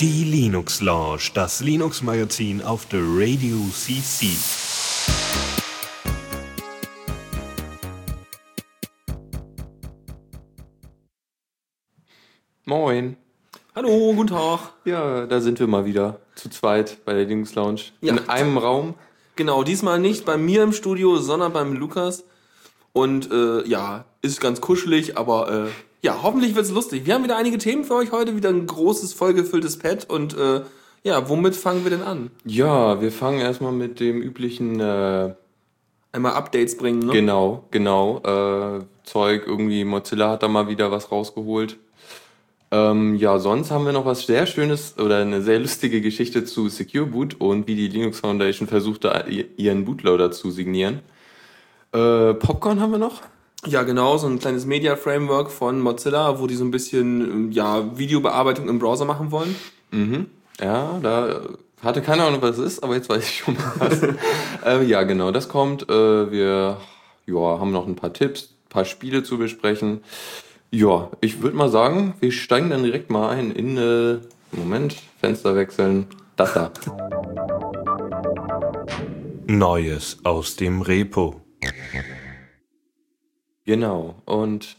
Die Linux Lounge, das Linux Magazin auf der Radio CC. Moin. Hallo, guten Tag. Ja, da sind wir mal wieder zu zweit bei der Linux Lounge. Ja. In einem Raum. Genau, diesmal nicht bei mir im Studio, sondern beim Lukas. Und äh, ja, ist ganz kuschelig, aber äh, ja, hoffentlich wird's lustig. Wir haben wieder einige Themen für euch heute, wieder ein großes, vollgefülltes Pad. Und äh, ja, womit fangen wir denn an? Ja, wir fangen erstmal mit dem üblichen, äh, Einmal Updates bringen, ne? genau, genau, äh, Zeug. Irgendwie Mozilla hat da mal wieder was rausgeholt. Ähm, ja, sonst haben wir noch was sehr Schönes oder eine sehr lustige Geschichte zu Secure Boot und wie die Linux Foundation versuchte, ihren Bootloader zu signieren. Äh, Popcorn haben wir noch. Ja, genau, so ein kleines Media-Framework von Mozilla, wo die so ein bisschen ja, Videobearbeitung im Browser machen wollen. Ja, da hatte keine Ahnung, was es ist, aber jetzt weiß ich schon mal was. äh, ja, genau, das kommt. Äh, wir ja, haben noch ein paar Tipps, ein paar Spiele zu besprechen. Ja, ich würde mal sagen, wir steigen dann direkt mal ein in, äh, Moment, Fenster wechseln, das da. Neues aus dem Repo. Genau, und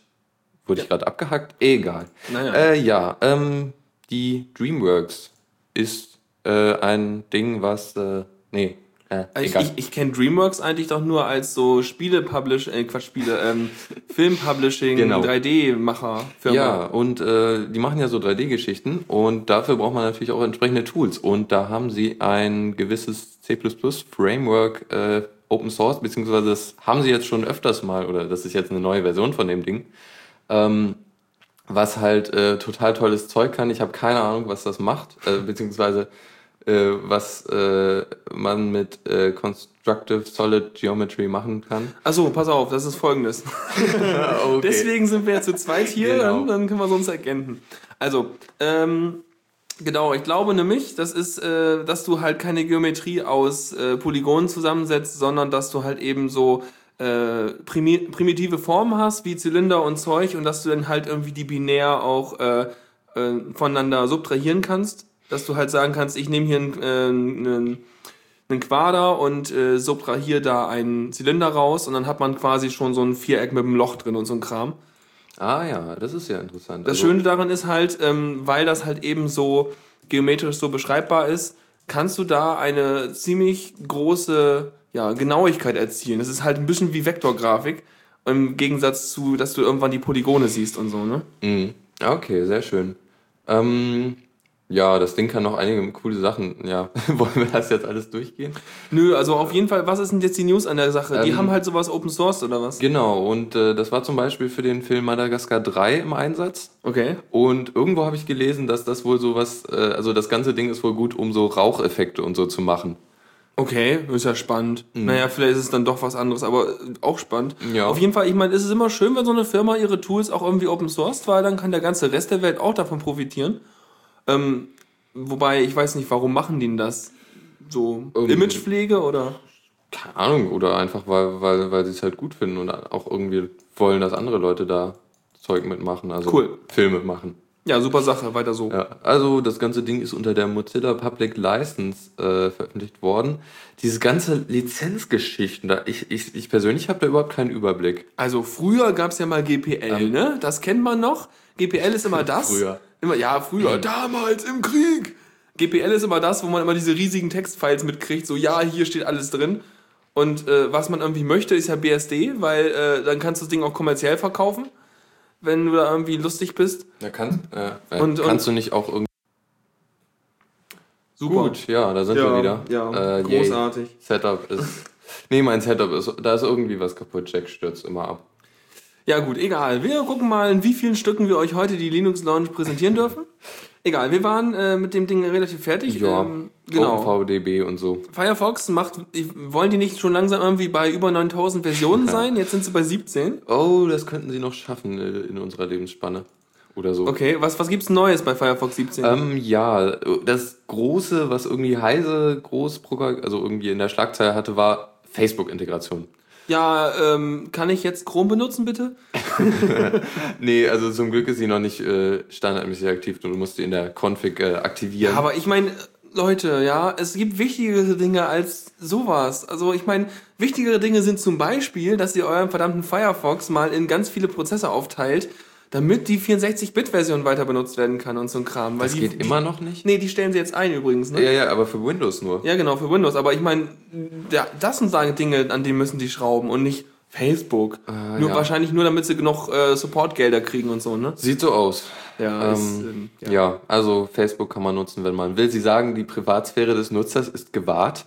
wurde ich gerade abgehackt? Egal. Naja. Äh, ja, ähm, die DreamWorks ist äh, ein Ding, was, äh, nee, äh, Ich, egal. ich, ich kenne DreamWorks eigentlich doch nur als so Spiele-Publish, äh, Quatsch, Spiele, ähm, Film-Publishing, Genau. 3D-Macher-Firma. Ja, und äh, die machen ja so 3D-Geschichten und dafür braucht man natürlich auch entsprechende Tools. Und da haben sie ein gewisses C++-Framework äh, Open Source, beziehungsweise das haben sie jetzt schon öfters mal, oder das ist jetzt eine neue Version von dem Ding, ähm, was halt äh, total tolles Zeug kann. Ich habe keine Ahnung, was das macht, äh, beziehungsweise äh, was äh, man mit äh, Constructive Solid Geometry machen kann. Achso, pass auf, das ist folgendes. Deswegen sind wir ja zu zweit hier, Genau. dann, dann können wir so uns ergänzen. Also, ähm, genau, ich glaube nämlich, das ist, äh, dass du halt keine Geometrie aus äh, Polygonen zusammensetzt, sondern dass du halt eben so äh, primi primitive Formen hast, wie Zylinder und Zeug, und dass du dann halt irgendwie die binär auch äh, äh, voneinander subtrahieren kannst. Dass du halt sagen kannst, ich nehme hier einen, äh, einen Quader und äh, subtrahiere da einen Zylinder raus und dann hat man quasi schon so ein Viereck mit einem Loch drin und so ein Kram. Ah ja, das ist ja interessant. Das Also- Schöne daran ist halt, ähm, weil das halt eben so geometrisch so beschreibbar ist, kannst du da eine ziemlich große ja, Genauigkeit erzielen. Das ist halt ein bisschen wie Vektorgrafik, im Gegensatz zu, dass du irgendwann die Polygone siehst und so, ne? Mhm. Okay, sehr schön. Ähm, ja, das Ding kann noch einige coole Sachen. Ja, wollen wir das jetzt alles durchgehen? Nö, also auf jeden Fall, was ist denn jetzt die News an der Sache? Die Ähm, haben halt sowas Open Source oder was? Genau, und äh, das war zum Beispiel für den Film Madagaskar 3 im Einsatz. Okay. Und irgendwo habe ich gelesen, dass das wohl sowas, äh, also das ganze Ding ist wohl gut, um so Raucheffekte und so zu machen. Okay, ist ja spannend. Naja, vielleicht ist es dann doch was anderes, aber äh, auch spannend. Ja. Auf jeden Fall, ich meine, es ist immer schön, wenn so eine Firma ihre Tools auch irgendwie open sourced, weil dann kann der ganze Rest der Welt auch davon profitieren. Ähm, wobei, ich weiß nicht, warum machen die denn das? So Ähm, Imagepflege oder? Keine Ahnung, oder einfach, weil, weil, weil sie es halt gut finden und auch irgendwie wollen, dass andere Leute da Zeug mitmachen, also Cool. Filme machen. Ja, super Sache, weiter so. Ja, also das ganze Ding ist unter der Mozilla Public License äh, veröffentlicht worden. Diese ganze Lizenzgeschichten, da ich, ich, ich persönlich habe da überhaupt keinen Überblick. Also früher gab's ja mal GPL, ne? Das kennt man noch. GPL ist immer das. Früher. Immer, ja, früher. Damals im Krieg. GPL ist immer das, wo man immer diese riesigen Textfiles mitkriegt. So, ja, hier steht alles drin. Und äh, was man irgendwie möchte, ist ja BSD, weil äh, dann kannst du das Ding auch kommerziell verkaufen, wenn du da irgendwie lustig bist. Da kannst, äh, äh, Und- kannst du nicht auch irgendwie. Super. Gut, ja, da sind Ja, wir wieder. ja, äh, yay. großartig. Setup ist. Nee, mein Setup ist. Da ist irgendwie was kaputt. Jack stürzt immer ab. Ja gut, egal. Wir gucken mal, in wie vielen Stücken wir euch heute die Linux Lounge präsentieren dürfen. Egal, wir waren äh, mit dem Ding relativ fertig. Ja, Ähm, genau. OpenVDB und so. Firefox macht, wollen die nicht schon langsam irgendwie bei über 9000 Versionen sein? Jetzt sind sie bei 17. Oh, das könnten sie noch schaffen äh, in unserer Lebensspanne. Oder so. Okay, was, was gibt's Neues bei Firefox 17? Ähm, ja, das Große, was irgendwie Heise groß, also irgendwie in der Schlagzeile hatte, war Facebook-Integration. Ja, ähm, kann ich jetzt Chrome benutzen, bitte? Nee, also zum Glück ist sie noch nicht äh, standardmäßig aktiv. Du musst sie in der Config äh, aktivieren. Aber ich meine, Leute, ja, es gibt wichtigere Dinge als sowas. Also ich meine, wichtigere Dinge sind zum Beispiel, dass ihr euren verdammten Firefox mal in ganz viele Prozesse aufteilt, damit die 64-Bit-Version weiter benutzt werden kann und so ein Kram. Weil das die, geht immer noch nicht? Nee, die stellen sie jetzt ein übrigens, ne? Ja, ja, aber für Windows nur. Ja, genau, für Windows. Aber ich meine, ja, das sind sagen Dinge, an denen müssen die schrauben und nicht Facebook. Äh, nur ja. wahrscheinlich nur, damit sie genug äh, Supportgelder kriegen und so, ne? Sieht so aus. Ja, ist, Ähm, ähm, ja. also Facebook kann man nutzen, wenn man will. Sie sagen, die Privatsphäre des Nutzers ist gewahrt,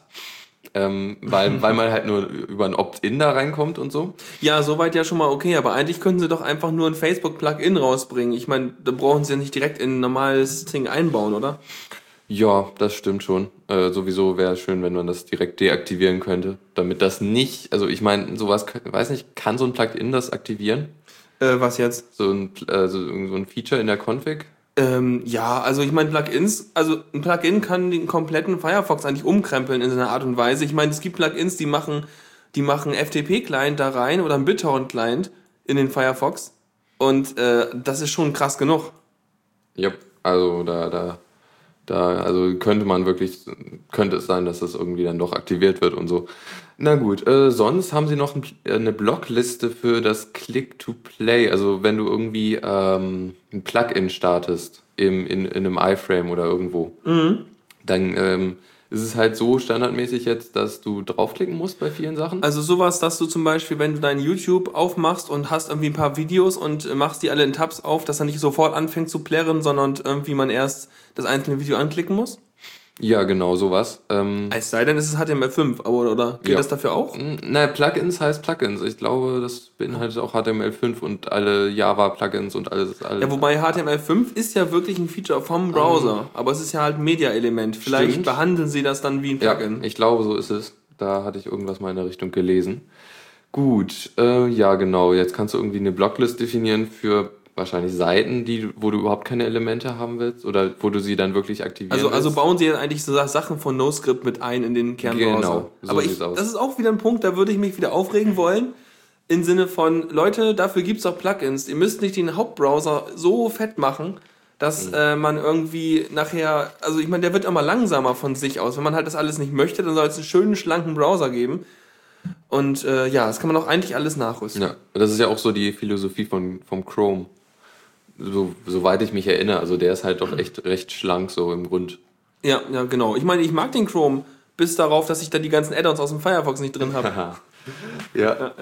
ähm, weil, weil man halt nur über ein Opt-in da reinkommt und so. Ja, soweit ja schon mal okay, aber eigentlich könnten sie doch einfach nur ein Facebook-Plugin rausbringen. Ich meine, da brauchen sie ja nicht direkt in ein normales Ding einbauen, oder? Ja, das stimmt schon. Äh, sowieso wäre es schön, wenn man das direkt deaktivieren könnte, damit das nicht, also ich meine, sowas, weiß nicht, kann so ein Plugin das aktivieren? Äh, was jetzt? So ein, äh, so, so ein Feature in der Config? Ähm, ja, also ich meine, Plugins, also ein Plugin kann den kompletten Firefox eigentlich umkrempeln in seiner Art und Weise. Ich meine, es gibt Plugins, die machen, die machen FTP-Client da rein oder einen BitTorrent-Client in den Firefox. Und äh, das ist schon krass genug. Ja, also da, da, da, also könnte man wirklich, könnte es sein, dass das irgendwie dann doch aktiviert wird und so. Na gut, äh, sonst haben sie noch ein, äh, eine Blockliste für das Click-to-Play. Also wenn du irgendwie ähm, ein Plugin startest im, in, in einem iFrame oder irgendwo, dann ähm, ist es halt so standardmäßig jetzt, dass du draufklicken musst bei vielen Sachen. Also sowas, dass du zum Beispiel, wenn du dein YouTube aufmachst und hast irgendwie ein paar Videos und äh, machst die alle in Tabs auf, dass er nicht sofort anfängt zu plärren, sondern irgendwie man erst das einzelne Video anklicken muss? Ja, genau, sowas. Ähm, Es sei denn, es ist HTML5, aber oder geht Ja. das dafür auch? Na, Plugins heißt Plugins. Ich glaube, das beinhaltet auch HTML5 und alle Java-Plugins und alles. alles. Ja, wobei HTML5 ist ja wirklich ein Feature vom Browser, aber es ist ja halt Media-Element. Vielleicht Stimmt. behandeln sie das dann wie ein ja, Plugin. ich glaube, so ist es. Da hatte ich irgendwas mal in der Richtung gelesen. Gut, äh, ja, genau. Jetzt kannst du irgendwie eine Blocklist definieren für wahrscheinlich Seiten, die, wo du überhaupt keine Elemente haben willst oder wo du sie dann wirklich aktivieren Also, also willst. bauen sie ja eigentlich so Sachen von NoScript mit ein in den Kernbrowser. Genau, so Aber ich, das ist auch wieder ein Punkt, da würde ich mich wieder aufregen wollen. Im Sinne von, Leute, dafür gibt's auch Plugins. Ihr müsst nicht den Hauptbrowser so fett machen, dass Mhm. äh, man irgendwie nachher, also ich meine, der wird immer langsamer von sich aus. Wenn man halt das alles nicht möchte, dann soll es einen schönen, schlanken Browser geben. Und äh, ja, das kann man auch eigentlich alles nachrüsten. Ja, das ist ja auch so die Philosophie von, vom Chrome. So, soweit ich mich erinnere. Also der ist halt doch echt recht schlank so im Grund. Ja, ja, genau. Ich meine, ich mag den Chrome, bis darauf, dass ich da die ganzen Add-ons aus dem Firefox nicht drin habe. ja.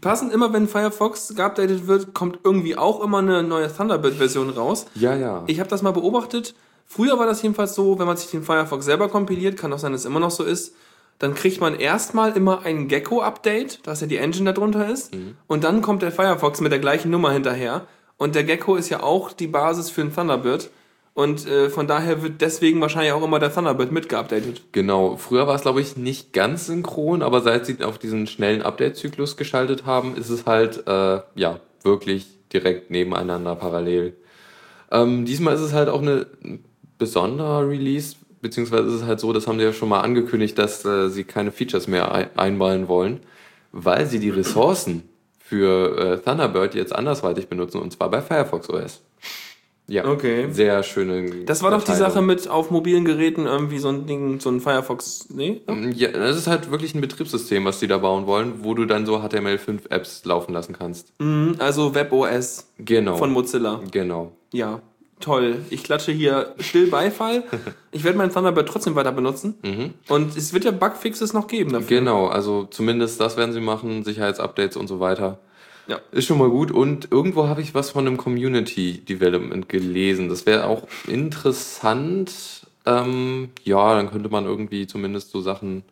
Passend immer, wenn Firefox geupdatet wird, kommt irgendwie auch immer eine neue Thunderbird-Version raus. Ja, ja. Ich habe das mal beobachtet. Früher war das jedenfalls so, wenn man sich den Firefox selber kompiliert, kann auch sein, dass es immer noch so ist, dann kriegt man erstmal immer ein Gecko-Update, dass ja die Engine darunter ist. Und dann kommt der Firefox mit der gleichen Nummer hinterher. Und der Gecko ist ja auch die Basis für ein Thunderbird. Und äh, von daher wird deswegen wahrscheinlich auch immer der Thunderbird mitgeupdatet. Genau, früher war es, glaube ich, nicht ganz synchron, aber seit sie auf diesen schnellen Update-Zyklus geschaltet haben, ist es halt, äh, ja, wirklich direkt nebeneinander parallel. Ähm, diesmal ist es halt auch eine besonderer Release, beziehungsweise ist es halt so, das haben sie ja schon mal angekündigt, dass äh, sie keine Features mehr ein einbauen wollen, weil sie die Ressourcen für äh, Thunderbird jetzt andersweitig benutzen, und zwar bei Firefox OS. Ja, Okay. sehr schöne. Das war doch die. Sache mit auf mobilen Geräten irgendwie so ein Ding, so ein Firefox. Nee? Ja, das ist halt wirklich ein Betriebssystem, was die da bauen wollen, wo du dann so HTML5-Apps laufen lassen kannst. Mhm, Also WebOS Genau. von Mozilla. genau. Ja, toll. Ich klatsche hier still Beifall. Ich werde meinen Thunderbird trotzdem weiter benutzen. Und es wird ja Bugfixes noch geben dafür. Genau, also zumindest das werden sie machen, Sicherheitsupdates und so weiter. Ja. Ist schon mal gut. Und irgendwo habe ich was von einem Community Development gelesen. Das wäre auch interessant. Ähm, ja, dann könnte man irgendwie zumindest so Sachen.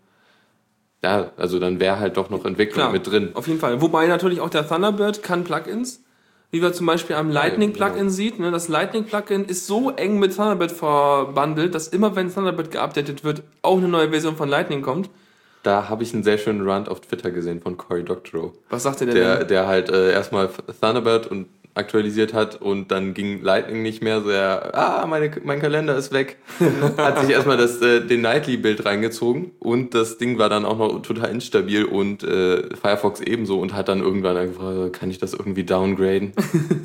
Ja, also dann wäre halt doch noch Entwicklung Klar, mit drin. Auf jeden Fall. Wobei natürlich auch der Thunderbird kann Plugins. Wie wir zum Beispiel am Lightning-Plugin genau. sieht. Ne? Das Lightning-Plugin ist so eng mit Thunderbird verbandelt, dass immer wenn Thunderbird geupdatet wird, auch eine neue Version von Lightning kommt. Da habe ich einen sehr schönen Rant auf Twitter gesehen von Cory Doctorow. Was sagt ihr denn? Der, der halt äh, erstmal Thunderbird und aktualisiert hat und dann ging Lightning nicht mehr, so er, ah, meine, mein Kalender ist weg. hat sich erstmal das, äh, den Nightly-Bild reingezogen und das Ding war dann auch noch total instabil und äh, Firefox ebenso und hat dann irgendwann gefragt, kann ich das irgendwie downgraden?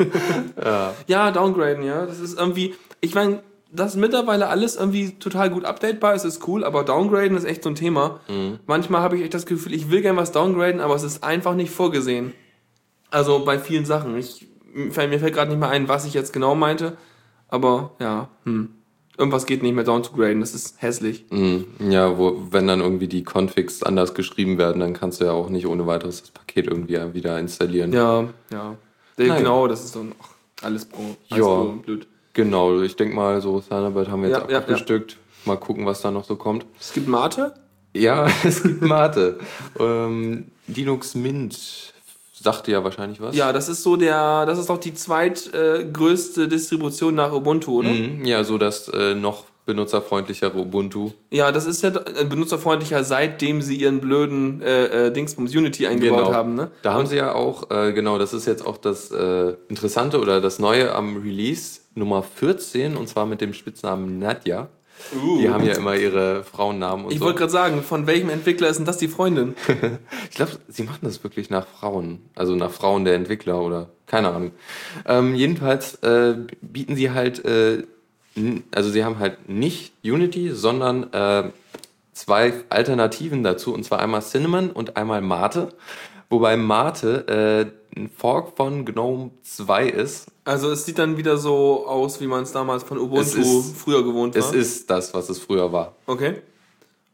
ja. ja, downgraden, ja. Das ist irgendwie, ich meine, dass mittlerweile alles irgendwie total gut updatebar ist, ist cool, aber downgraden ist echt so ein Thema. Mhm. Manchmal habe ich echt das Gefühl, ich will gern was downgraden, aber es ist einfach nicht vorgesehen. Also bei vielen Sachen. Ich, mir fällt gerade nicht mehr ein, was ich jetzt genau meinte, aber ja, hm. Irgendwas geht nicht mehr down zu graden, das ist hässlich. Mhm. Ja, wo, wenn dann irgendwie die Configs anders geschrieben werden, dann kannst du ja auch nicht ohne weiteres das Paket irgendwie wieder installieren. Ja, ja. Genau, das ist so ach, alles, alles ja. blöd. Genau, ich denke mal, so Thunderbird haben wir jetzt ja, abgestückt. Ja, ja. Mal gucken, was da noch so kommt. Es gibt Mate? Ja, es gibt Mate. ähm, Linux Mint sagte ja wahrscheinlich was. Ja, das ist so der, das ist auch die zweitgrößte äh, Distribution nach Ubuntu, oder? Mhm, ja, so das äh, noch benutzerfreundlichere Ubuntu. Ja, das ist ja äh, benutzerfreundlicher, seitdem sie ihren blöden äh, äh, Dingsbums Unity eingebaut genau. haben. Ne? Da haben sie ja auch, äh, genau, das ist jetzt auch das äh, Interessante oder das Neue am Release Nummer 14 und zwar mit dem Spitznamen Nadja. Uh. Die haben ja immer ihre Frauennamen und Ich so. wollte gerade sagen, von welchem Entwickler ist denn das die Freundin? ich glaube, sie machen das wirklich nach Frauen. Also nach Frauen der Entwickler oder keine Ahnung. Ähm, jedenfalls äh, bieten sie halt, äh, also sie haben halt nicht Unity, sondern äh, zwei Alternativen dazu. Und zwar einmal Cinnamon und einmal Mate. Wobei Mate äh, ein Fork von GNOME 2 ist. Also es sieht dann wieder so aus, wie man es damals von Ubuntu ist, früher gewohnt war. Es ist das, was es früher war. Okay.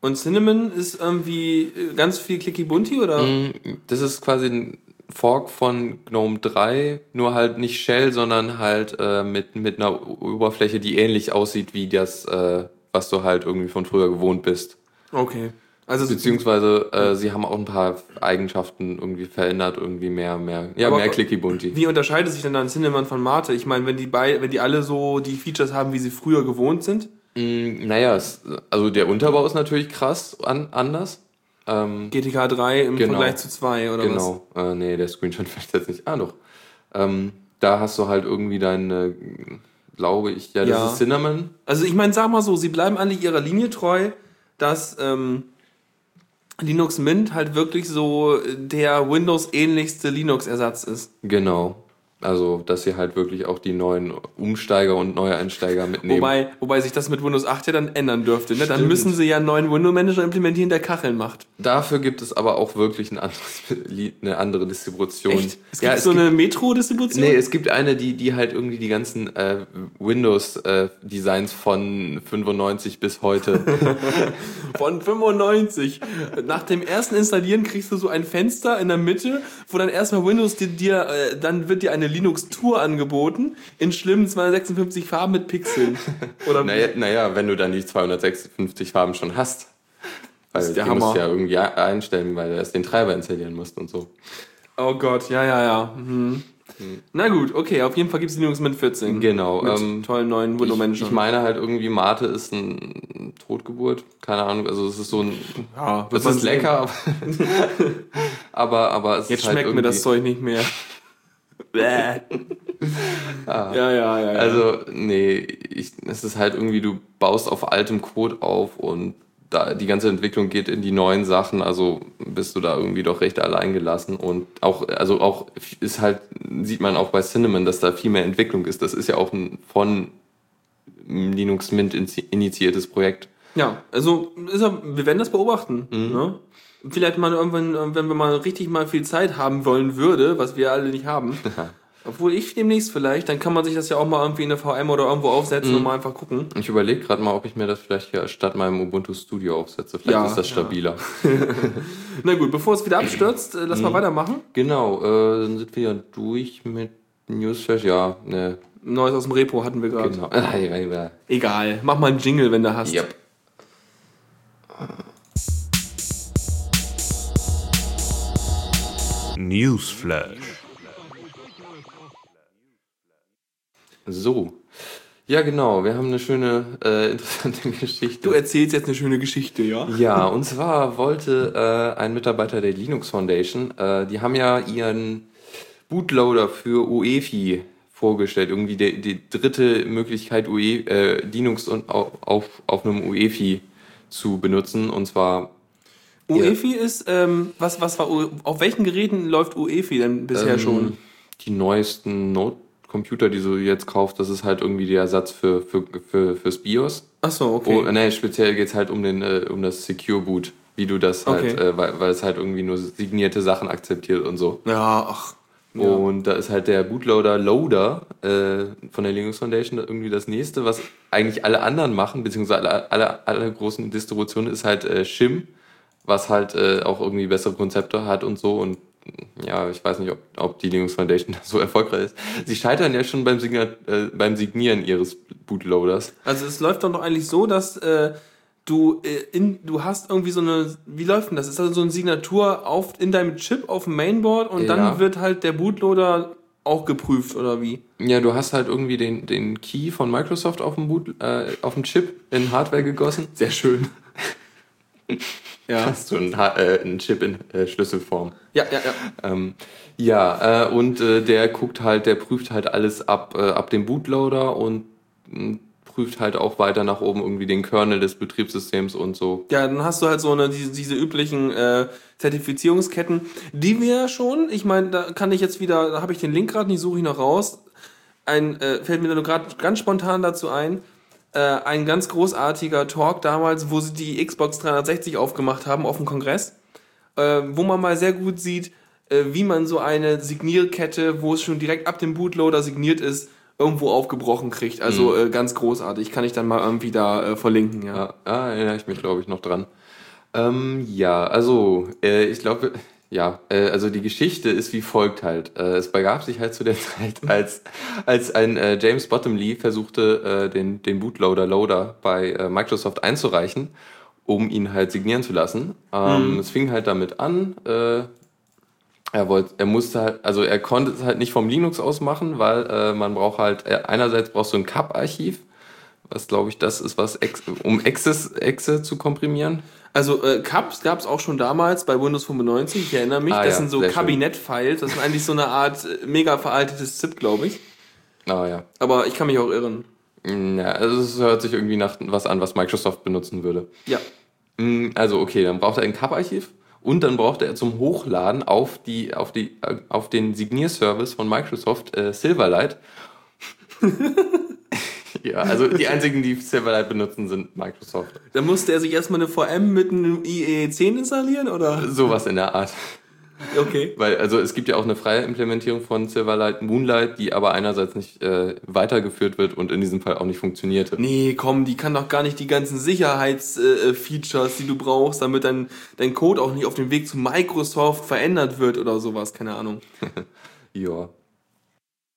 Und Cinnamon ist irgendwie äh, ganz viel Clicky Bunty oder? Mm, das ist quasi ein Fork von GNOME 3, nur halt nicht Shell, sondern halt äh, mit, mit einer Oberfläche, die ähnlich aussieht wie das, äh, was du halt irgendwie von früher gewohnt bist. Okay. Also Beziehungsweise äh, sie haben auch ein paar Eigenschaften irgendwie verändert, irgendwie mehr, mehr, ja, mehr clicky bunty. Wie unterscheidet sich denn dann Cinnamon von Mate? Ich meine, wenn die bei, wenn die alle so die Features haben, wie sie früher gewohnt sind? Mm, naja, es, also der Unterbau ist natürlich krass an, anders. Ähm, GTK 3 im genau, Vergleich zu 2 oder genau. was? Genau, äh, nee, der Screenshot fällt jetzt nicht. Ah, doch. Ähm, da hast du halt irgendwie deine, glaube ich, ja, das ja. ist Cinnamon. Also ich meine, sag mal so, sie bleiben eigentlich ihrer Linie treu, dass ähm, Linux Mint halt wirklich so der Windows-ähnlichste Linux-Ersatz ist. Genau. Also, dass sie halt wirklich auch die neuen Umsteiger und Neueinsteiger mitnehmen. Wobei, wobei sich das mit Windows 8 ja dann ändern dürfte. Ne? Dann müssen sie ja einen neuen Window-Manager implementieren, der Kacheln macht. Dafür gibt es aber auch wirklich ein anderes, eine andere Distribution. Echt? Es gibt ja, es so gibt, eine Metro-Distribution? Nee, es gibt eine, die, die halt irgendwie die ganzen äh, Windows-Designs äh, von 95 bis heute. von 95. Nach dem ersten Installieren kriegst du so ein Fenster in der Mitte, wo dann erstmal Windows dir, dir äh, dann wird dir eine Linux-Tour angeboten, in schlimmen 256 Farben mit Pixeln. Oder naja, naja, wenn du dann die 256 Farben schon hast. Weil die Hammer. musst du ja irgendwie einstellen, weil du erst den Treiber installieren musst und so. Oh Gott, ja, ja, ja. Mhm. Hm. Na gut, okay, auf jeden Fall gibt es Linux mit 14. Genau. Mit ähm, tollen neuen Window. Ich, ich meine halt irgendwie, Mate ist ein Totgeburt. Keine Ahnung, also es ist so ein. Ja, es ist lecker. aber, aber es Jetzt ist halt schmeckt mir das Zeug nicht mehr. Ah. Ja, ja, ja, ja. Also, nee, ich, es ist halt irgendwie, du baust auf altem Code auf und da, die ganze Entwicklung geht in die neuen Sachen, also bist du da irgendwie doch recht allein gelassen und auch, also auch ist halt, sieht man auch bei Cinnamon, dass da viel mehr Entwicklung ist. Das ist ja auch ein von Linux Mint initiiertes Projekt. Ja, also er, wir werden das beobachten. Mhm. Ne? Vielleicht mal irgendwann, wenn wir mal richtig mal viel Zeit haben wollen würde, was wir alle nicht haben, Obwohl ich demnächst vielleicht, dann kann man sich das ja auch mal irgendwie in der VM oder irgendwo aufsetzen mhm. und mal einfach gucken. Ich überlege gerade mal, ob ich mir das vielleicht hier statt meinem Ubuntu Studio aufsetze. Vielleicht ja, ist das stabiler. Ja. Na gut, bevor es wieder abstürzt, äh, lass mhm. mal weitermachen. Genau, äh, dann sind wir ja durch mit Newsflash. Ja, ne. Neues aus dem Repo hatten wir gerade. Genau. Egal, mach mal einen Jingle, wenn du hast. Yep. Newsflash. So. Ja, genau. Wir haben eine schöne, äh, interessante Geschichte. Du erzählst jetzt eine schöne Geschichte, ja? Ja, und zwar wollte äh, ein Mitarbeiter der Linux Foundation, äh, die haben ja ihren Bootloader für UEFI vorgestellt. Irgendwie die, die dritte Möglichkeit, UE, äh, Linux und auf, auf, auf einem UEFI zu benutzen. Und zwar UEFI ist, ähm, was, was war, U- auf welchen Geräten läuft UEFI denn bisher ähm, schon? die neuesten Note-Computer, die du jetzt kaufst, das ist halt irgendwie der Ersatz für, für, für, fürs BIOS. Achso, okay. Oh, nee, speziell geht's halt um, den, äh, um das Secure Boot, wie du das halt, Okay. äh, weil, weil es halt irgendwie nur signierte Sachen akzeptiert und so. ja, ach. Ja. Und da ist halt der Bootloader Loader äh, von der Linux Foundation irgendwie das nächste, was eigentlich alle anderen machen, beziehungsweise alle, alle, alle großen Distributionen, ist halt äh, Shim, was halt äh, auch irgendwie bessere Konzepte hat und so. Und ja, ich weiß nicht, ob, ob die Linux Foundation so erfolgreich ist. Sie scheitern ja schon beim, Signa äh, beim Signieren ihres Bootloaders. Also es läuft doch noch eigentlich so, dass äh, du äh, in, du hast irgendwie so eine, wie läuft denn das? Ist das so eine Signatur auf, in deinem Chip auf dem Mainboard und Ja. dann wird halt der Bootloader auch geprüft oder wie? Ja, du hast halt irgendwie den, den Key von Microsoft auf dem, Boot, äh, auf dem Chip in Hardware gegossen. Sehr schön. Ja. Hast du einen, äh, einen Chip in äh, Schlüsselform. Ja, ja, ja. Ähm, ja, äh, und äh, der guckt halt, der prüft halt alles ab, äh, ab dem Bootloader und mh, prüft halt auch weiter nach oben irgendwie den Kernel des Betriebssystems und so. Ja, dann hast du halt so eine, diese, diese üblichen äh, Zertifizierungsketten, die wir schon, ich meine, da kann ich jetzt wieder, da habe ich den Link gerade nicht, suche ich noch raus. Ein, äh, fällt mir nur gerade ganz spontan dazu ein, äh, ein ganz großartiger Talk damals, wo sie die Xbox 360 aufgemacht haben auf dem Kongress, äh, wo man mal sehr gut sieht, äh, wie man so eine Signierkette, wo es schon direkt ab dem Bootloader signiert ist, irgendwo aufgebrochen kriegt. Also äh, ganz großartig. Kann ich dann mal irgendwie da äh, verlinken, ja. Ja, ah, erinnere ich mich, glaube ich, noch dran. Ähm, ja, also, ich glaube, ja, äh, also die Geschichte ist wie folgt halt. Äh, es begab sich halt zu der Zeit, als, als ein äh, James Bottomley versuchte, äh, den, den Bootloader Loader bei äh, Microsoft einzureichen, um ihn halt signieren zu lassen. Ähm, Es fing halt damit an, äh, er wollte, er musste halt, also er konnte es halt nicht vom Linux aus machen, weil äh, man braucht halt, äh, einerseits brauchst du ein CAP-Archiv, was glaube ich das ist, was ex, um Exe zu komprimieren. Also äh, Cups gab es auch schon damals bei Windows 95, ich erinnere mich. Ah, das ja, sind so. Kabinett-Files. Das sind eigentlich so eine Art äh, mega veraltetes ZIP, glaube ich. Ah ja. Aber ich kann mich auch irren. Mm, Ja, also es hört sich irgendwie nach was an, was Microsoft benutzen würde. Ja. Mm, Also okay, dann braucht er ein CAP-Archiv und dann braucht er zum Hochladen auf die, auf die, äh, auf den Signierservice von Microsoft äh, Silverlight. ja, also die einzigen, die Silverlight benutzen, sind Microsoft. Dann musste er sich erstmal eine VM mit einem IE10 installieren, oder? Sowas in der Art. Okay. Weil, also es gibt ja auch eine freie Implementierung von Silverlight Moonlight, die aber einerseits nicht äh, weitergeführt wird und in diesem Fall auch nicht funktionierte. Nee, komm, die kann doch gar nicht die ganzen Sicherheitsfeatures, äh, Features, die du brauchst, damit dein, dein Code auch nicht auf dem Weg zu Microsoft verändert wird oder sowas, keine Ahnung. Ja.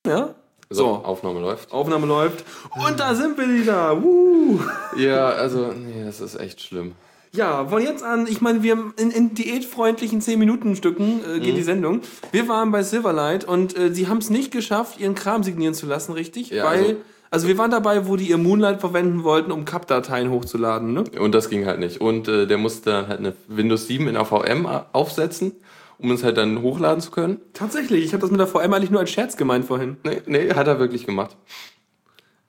Ja? So, So, Aufnahme läuft. Aufnahme läuft. Und da sind wir wieder. Woo! Ja, also, nee, das ist echt schlimm. Ja, von jetzt an, ich meine, wir in, in diätfreundlichen 10-Minuten-Stücken äh, geht die Sendung. Wir waren bei Silverlight und äh, sie haben es nicht geschafft, ihren Kram signieren zu lassen, richtig? Ja, Weil, also- also, wir waren dabei, wo die ihr Moonlight verwenden wollten, um CAP-Dateien hochzuladen, ne? Und das ging halt nicht. Und äh, der musste dann halt eine Windows 7 in der VM aufsetzen, um es halt dann hochladen zu können. Tatsächlich, ich habe das mit der VM eigentlich nur als Scherz gemeint vorhin. Nee, nee hat er wirklich gemacht.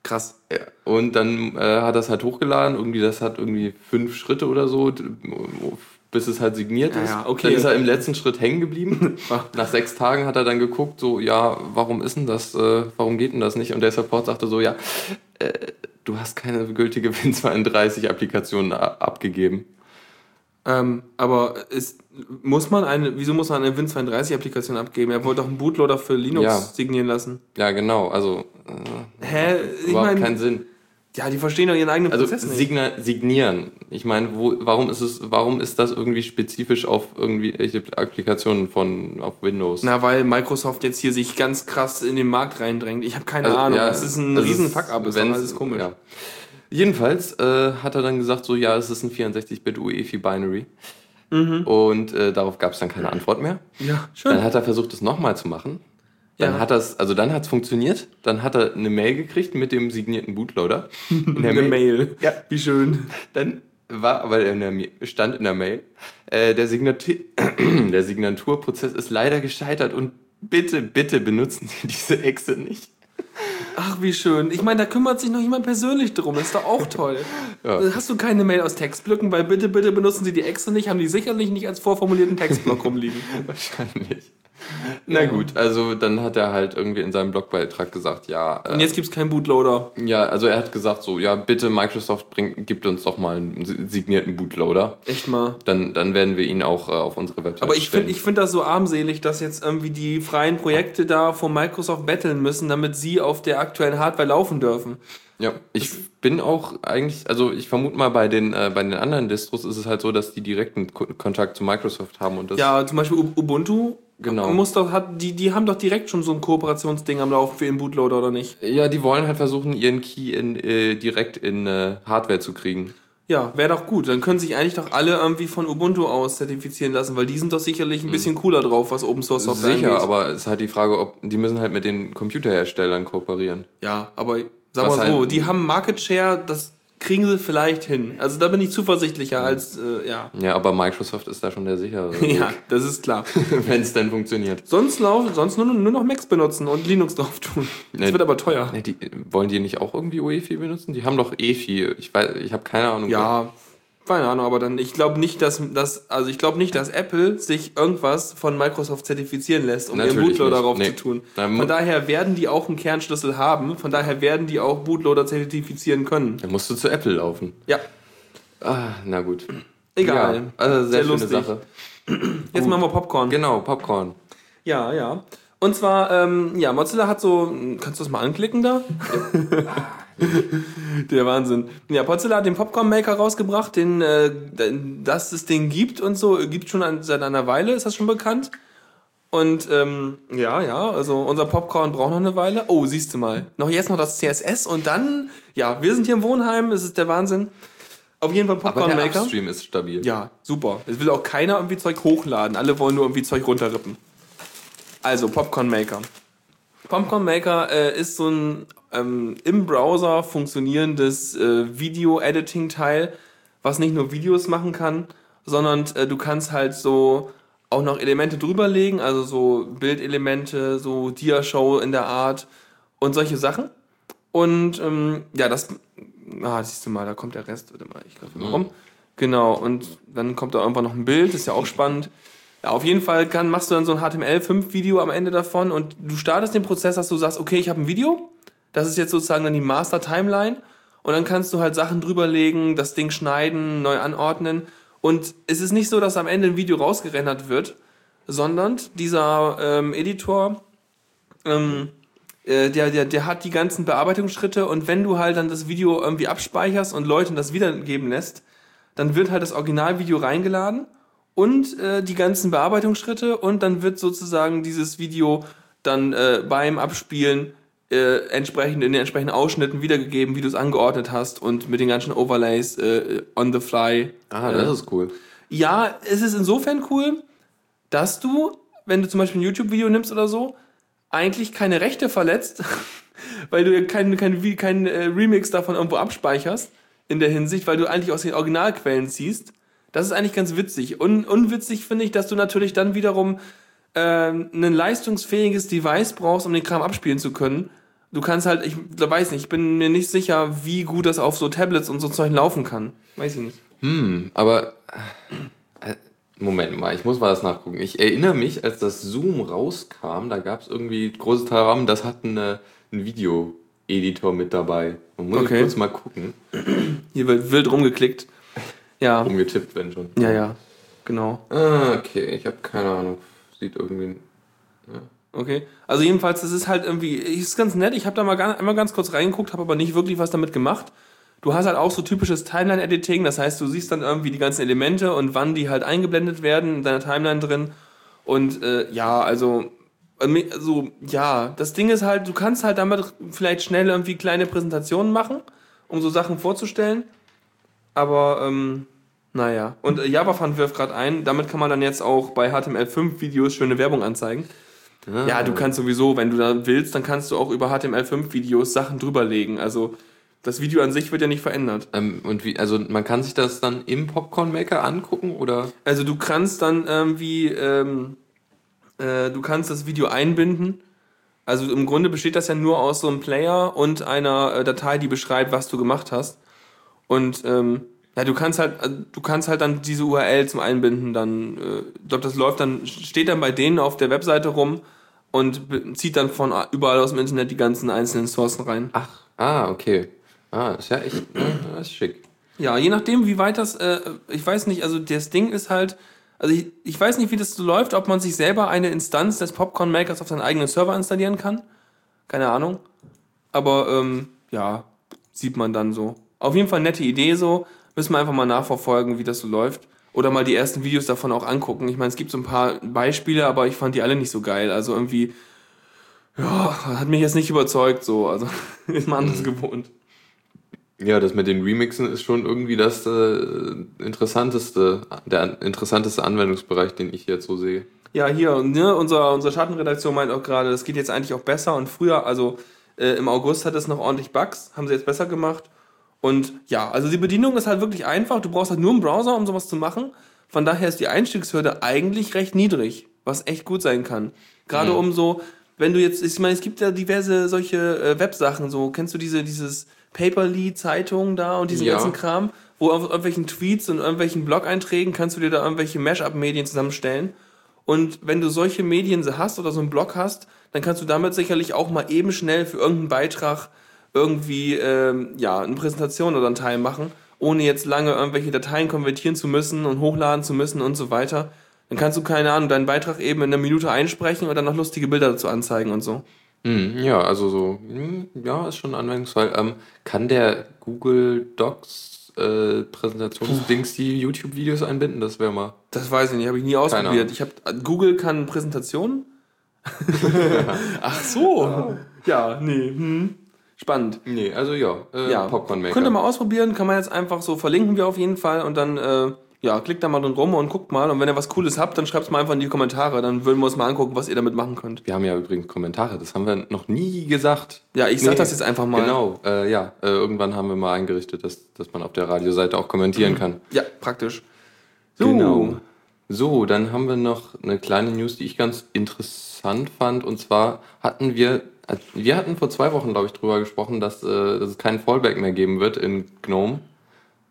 Krass. Ja. Und dann äh, hat er es halt hochgeladen. Irgendwie, das hat irgendwie fünf Schritte oder so, bis es halt signiert Ja, ist. ja, okay. Dann ist er im letzten Schritt hängen geblieben. Nach sechs Tagen hat er dann geguckt, so, ja, warum ist denn das, äh, warum geht denn das nicht? Und der Support sagte so, ja, äh, du hast keine gültige Win32-Applikation abgegeben. Ähm, aber ist, muss man eine, wieso muss man eine Win32-Applikation abgeben? Er wollte doch einen Bootloader für Linux Ja. signieren lassen. Ja, genau, also äh, Hä? Ich überhaupt meine, keinen Sinn. ja, die verstehen doch ihren eigenen Also Prozess nicht. signieren. Ich meine, wo, warum ist es, warum ist das irgendwie spezifisch auf irgendwelche Applikationen von auf Windows? Na, weil Microsoft jetzt hier sich ganz krass in den Markt reindrängt. Ich habe keine Also, Ahnung. ja, das ist ein also riesen es- Fuck-up. Ist alles komisch. Ja. Jedenfalls äh, hat er dann gesagt, so ja, es ist ein 64-Bit UEFI Binary. Mhm. Und äh, darauf gab es dann keine Antwort mehr. Ja, schön. Dann hat er versucht, es nochmal zu machen. Dann Ja. hat das, also dann hat es funktioniert. Dann hat er eine Mail gekriegt mit dem signierten Bootloader. In der Eine Mail. Ja. Wie schön. Dann war, weil in der, stand in der Mail, äh, der, Signati der Signaturprozess ist leider gescheitert und bitte, bitte benutzen Sie diese Echse nicht. Ach, wie schön. Ich meine, da kümmert sich noch jemand persönlich drum. Ist doch auch toll. Ja. Hast du keine Mail aus Textblöcken? Weil bitte, bitte benutzen Sie die Exe nicht. Haben die sicherlich nicht als vorformulierten Textblock rumliegen. Wahrscheinlich. Na gut, also dann hat er halt irgendwie in seinem Blogbeitrag gesagt, ja, äh, Und jetzt gibt's keinen Bootloader. ja, also er hat gesagt so, ja, bitte Microsoft bringt, gibt uns doch mal einen signierten Bootloader. Echt mal. Dann, dann werden wir ihn auch äh, auf unsere Website Aber ich finde ich find das so armselig, dass jetzt irgendwie die freien Projekte da von Microsoft betteln müssen, damit sie auf der aktuellen Hardware laufen dürfen. Ja, ich bin auch eigentlich, also ich vermute mal bei den, äh, bei den anderen Distros ist es halt so, dass die direkten Ko Kontakt zu Microsoft haben und das. Ja, zum Beispiel Ubuntu. Genau. Muss doch, hat, die, die haben doch direkt schon so ein Kooperationsding am Laufen für ihren Bootloader, oder nicht? Ja, die wollen halt versuchen, ihren Key in, äh, direkt in äh, Hardware zu kriegen. Ja, wäre doch gut. Dann können sich eigentlich doch alle irgendwie von Ubuntu aus zertifizieren lassen, weil die sind doch sicherlich ein bisschen cooler drauf, was Open Source Software Sicher, angeht. aber es ist halt die Frage, ob die müssen halt mit den Computerherstellern kooperieren. Ja, aber sag Was mal so, halt- die haben Market Share, das kriegen sie vielleicht hin. Also da bin ich zuversichtlicher als, äh, ja. Ja, aber Microsoft ist da schon der sichere, Ja, das ist klar. wenn es denn funktioniert. Sonst, lauf, sonst nur, nur noch Macs benutzen und Linux drauf tun. Das Nee. wird aber teuer. Ne, die, wollen die nicht auch irgendwie UEFI benutzen? Die haben doch EFI. Ich weiß, ich habe keine Ahnung. Ja, keine Ahnung, aber dann, ich glaube nicht, dass, dass, also ich glaube nicht, dass Apple sich irgendwas von Microsoft zertifizieren lässt, um ihren Natürlich Bootloader nicht. darauf Nee. zu tun. Von daher werden die auch einen Kernschlüssel haben, von daher werden die auch Bootloader zertifizieren können. Dann musst du zu Apple laufen. Ja, Ah, na gut. egal. Ja, also sehr, Sehr schöne lustig. Sache. Jetzt machen wir Popcorn. Genau, Popcorn. Ja, ja. Und zwar, ähm, ja, Mozilla hat so, kannst du das mal anklicken da? Der Wahnsinn. Ja, Mozilla hat den Popcorn Maker rausgebracht, den, äh, dass es den gibt und so, gibt schon an, seit einer Weile, ist das schon bekannt. Und ähm, ja, ja, also unser Popcorn braucht noch eine Weile. Oh, siehst du mal. Noch jetzt noch das CSS und dann, ja, wir sind hier im Wohnheim, es ist der Wahnsinn. Auf jeden Fall Aber Popcorn der Maker. Upstream ist stabil. Ja, super. Es will auch keiner irgendwie Zeug hochladen. Alle wollen nur irgendwie Zeug runterrippen. Also, Popcorn Maker. Popcorn Maker äh, ist so ein ähm, im Browser funktionierendes äh, Video-Editing-Teil, was nicht nur Videos machen kann, sondern äh, du kannst halt so auch noch Elemente drüberlegen, also so Bildelemente, so Diashow in der Art und solche Sachen. Und ähm, ja, das. Ah, siehst du mal, da kommt der Rest. Warte mal, ich greife mal rum. Genau, und dann kommt da irgendwann noch ein Bild, ist ja auch spannend. Ja, auf jeden Fall kann, machst du dann so ein HTML5-Video am Ende davon und du startest den Prozess, dass du sagst, okay, ich habe ein Video, das ist jetzt sozusagen dann die Master-Timeline. Und dann kannst du halt Sachen drüberlegen, das Ding schneiden, neu anordnen. Und es ist nicht so, dass am Ende ein Video rausgerendert wird, sondern dieser ähm, Editor ähm, äh, der, der, der hat die ganzen Bearbeitungsschritte. Und wenn du halt dann das Video irgendwie abspeicherst und Leuten das wiedergeben lässt, dann wird halt das Originalvideo reingeladen und äh, die ganzen Bearbeitungsschritte und dann wird sozusagen dieses Video dann äh, beim Abspielen äh, entsprechend in den entsprechenden Ausschnitten wiedergegeben, wie du es angeordnet hast und mit den ganzen Overlays äh, on the fly. Ah, äh, das ist cool. ja, es ist insofern cool, dass du, wenn du zum Beispiel ein YouTube-Video nimmst oder so, eigentlich keine Rechte verletzt, weil du keinen kein, kein, kein äh, Remix davon irgendwo abspeicherst, in der Hinsicht, weil du eigentlich aus den Originalquellen ziehst. Das ist eigentlich ganz witzig. Un unwitzig finde ich, dass du natürlich dann wiederum ähm, ein leistungsfähiges Device brauchst, um den Kram abspielen zu können. Du kannst halt, ich weiß nicht, ich bin mir nicht sicher, wie gut das auf so Tablets und so Zeug laufen kann. Weiß ich nicht. Hm, aber äh, Moment mal, ich muss mal das nachgucken. Ich erinnere mich, als das Zoom rauskam, da gab es irgendwie große Teilrahmen, das hat eine, einen Video-Editor mit dabei. Man muss Okay. ich kurz mal gucken. Hier wird wild rumgeklickt. Ja, Umgetippt, wenn schon. ja, ja. Genau. Ah, okay, ich habe keine Ahnung. Sieht irgendwie. Okay. Also jedenfalls, das ist halt irgendwie, ist ganz nett. Ich habe da mal ga- einmal ganz kurz reingeguckt, habe aber nicht wirklich was damit gemacht. Du hast halt auch so typisches Timeline-Editing, das heißt, du siehst dann irgendwie die ganzen Elemente und wann die halt eingeblendet werden in deiner Timeline drin. Und äh, ja, also, also ja, das Ding ist halt, du kannst halt damit vielleicht schnell irgendwie kleine Präsentationen machen, um so Sachen vorzustellen. Aber ähm, naja. Und äh, JavaFan wirft gerade ein, damit kann man dann jetzt auch bei HTML5-Videos schöne Werbung anzeigen. Ja, du kannst sowieso, wenn du da willst, dann kannst du auch über HTML5-Videos Sachen drüberlegen. Also das Video an sich wird ja nicht verändert. Ähm, und wie, also man kann sich das dann im Popcorn Maker angucken oder? Also du kannst dann irgendwie, ähm, Äh, du kannst das Video einbinden. Also im Grunde besteht das ja nur aus so einem Player und einer äh, Datei, die beschreibt, was du gemacht hast. Und ähm, ja, du kannst halt, äh, du kannst halt dann diese URL zum Einbinden dann, äh, ich glaube, das läuft dann, steht dann bei denen auf der Webseite rum und zieht dann von überall aus dem Internet die ganzen einzelnen Sourcen rein. Ach, ah, okay. Ah, ist ja echt, das ist schick. Ja, je nachdem, wie weit das, äh, ich weiß nicht, also das Ding ist halt, also ich, ich weiß nicht, wie das so läuft, ob man sich selber eine Instanz des Popcorn Makers auf seinen eigenen Server installieren kann. Keine Ahnung. Aber ähm, ja, sieht man dann so. Auf jeden Fall nette Idee so. Müssen wir einfach mal nachverfolgen, wie das so läuft. Oder mal die ersten Videos davon auch angucken. Ich meine, es gibt so ein paar Beispiele, aber ich fand die alle nicht so geil. Also irgendwie, ja, hat mich jetzt nicht überzeugt so. Also ist man anders gewohnt. Ja, das mit den Remixen ist schon irgendwie das äh, interessanteste, der interessanteste Anwendungsbereich, den ich jetzt so sehe. Ja, hier, ne, unser, unsere Schattenredaktion meint auch gerade, das geht jetzt eigentlich auch besser und früher, also äh, im August hat es noch ordentlich Bugs, haben sie jetzt besser gemacht. Und ja, also die Bedienung ist halt wirklich einfach, du brauchst halt nur einen Browser, um sowas zu machen. Von daher ist die Einstiegshürde eigentlich recht niedrig, was echt gut sein kann. Gerade Mhm. um so, wenn du jetzt, ich meine, es gibt ja diverse solche äh, Websachen, so, kennst du diese, dieses Paperly-Zeitung da und diesen Ja. ganzen Kram, wo auf irgendwelchen Tweets und irgendwelchen Blog-Einträgen kannst du dir da irgendwelche Mashup-Medien zusammenstellen. Und wenn du solche Medien hast oder so einen Blog hast, dann kannst du damit sicherlich auch mal eben schnell für irgendeinen Beitrag irgendwie ähm, ja, eine Präsentation oder einen Teil machen, ohne jetzt lange irgendwelche Dateien konvertieren zu müssen und hochladen zu müssen und so weiter. Dann kannst du, keine Ahnung, deinen Beitrag eben in einer Minute einsprechen und dann noch lustige Bilder dazu anzeigen und so. Mhm, ja, also so, hm, ja, ist schon ein Anwendungsfall. Ähm, kann der Google Docs äh, Präsentationsdings die YouTube-Videos einbinden? Das wäre mal. Das weiß ich nicht, habe ich nie ausprobiert. Ich habe Google kann Präsentationen. Ach so. Ja, nee. Hm. Spannend. Nee, also ja, äh, Ja, Popcorn Maker. könnt ihr mal ausprobieren, kann man jetzt einfach so verlinken wir auf jeden Fall und dann äh, ja, klickt da mal drin rum und guckt mal und wenn ihr was Cooles habt, dann schreibt es mal einfach in die Kommentare, dann würden wir uns mal angucken, was ihr damit machen könnt. Wir haben ja übrigens Kommentare, das haben wir noch nie gesagt. Ja, ich sag das jetzt einfach mal. Genau, äh, ja, äh, irgendwann haben wir mal eingerichtet, dass, dass man auf der Radioseite auch kommentieren kann. Ja, praktisch. So. Genau. So, dann haben wir noch eine kleine News, die ich ganz interessant fand. Und zwar hatten wir, wir hatten vor zwei Wochen, glaube ich, drüber gesprochen, dass, äh, dass es keinen Fallback mehr geben wird in GNOME.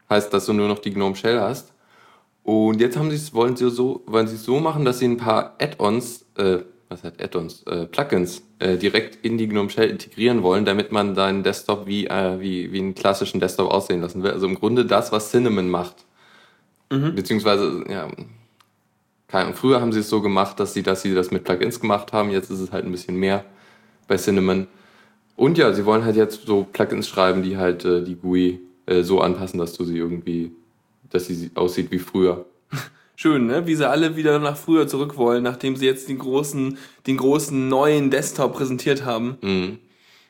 Heißt, dass du nur noch die GNOME Shell hast. Und jetzt haben wollen sie so, wollen sie es so machen, dass sie ein paar Add-ons, äh, was heißt Add-ons, äh, Plugins äh, direkt in die GNOME Shell integrieren wollen, damit man deinen Desktop wie, äh, wie, wie einen klassischen Desktop aussehen lassen will. Also im Grunde das, was Cinnamon macht. Beziehungsweise, ja, keine Ahnung, früher haben sie es so gemacht, dass sie, dass sie das mit Plugins gemacht haben. Jetzt ist es halt ein bisschen mehr bei Cinnamon. Und ja, sie wollen halt jetzt so Plugins schreiben, die halt äh, die GUI äh, so anpassen, dass du sie irgendwie, dass sie aussieht wie früher. Schön, ne? Wie sie alle wieder nach früher zurück wollen, nachdem sie jetzt den großen, den großen neuen Desktop präsentiert haben. Mhm.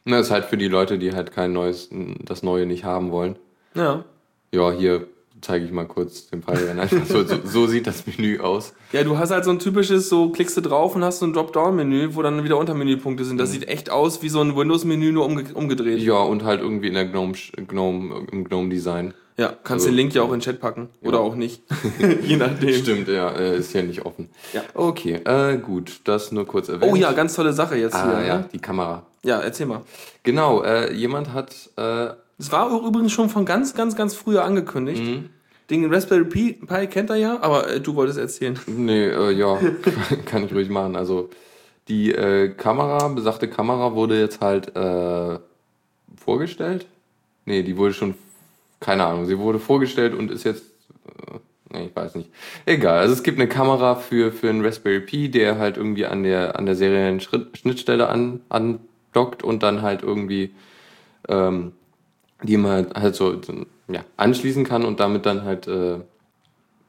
Na, das ist halt für die Leute, die halt kein neues, das Neue nicht haben wollen. Ja. Ja, hier zeige ich mal kurz den Fall. Einfach so, so, so sieht das Menü aus. Ja, du hast halt so ein typisches, so klickst du drauf und hast so ein Dropdown-Menü, wo dann wieder Untermenüpunkte sind. Das sieht echt aus wie so ein Windows-Menü, nur umge umgedreht. Ja, und halt irgendwie in der GNOME, Gnome, im GNOME-Design. Ja, kannst Also- den Link ja auch in den Chat packen. Oder auch nicht. Je nachdem. Stimmt, ja, ist ja nicht offen. Ja. Okay, äh, gut, das nur kurz erwähnt. Oh ja, ganz tolle Sache jetzt ah, hier. ja, Ne? die Kamera. ja, erzähl mal. Genau, äh, jemand hat, äh, Es war auch übrigens schon von ganz, ganz, ganz früher angekündigt. Mhm. Den Raspberry Pi, Pi kennt er ja, aber äh, du wolltest erzählen. nee, äh, ja, kann ich ruhig machen. Also die äh, Kamera, besagte Kamera wurde jetzt halt äh, vorgestellt. Nee, die wurde schon, keine Ahnung, sie wurde vorgestellt und ist jetzt, äh, nee, ich weiß nicht. Egal, also es gibt eine Kamera für, für einen Raspberry Pi, der halt irgendwie an der, an der seriellen Schnittstelle an, andockt und dann halt irgendwie ähm, die man halt so ja, anschließen kann und damit dann halt äh,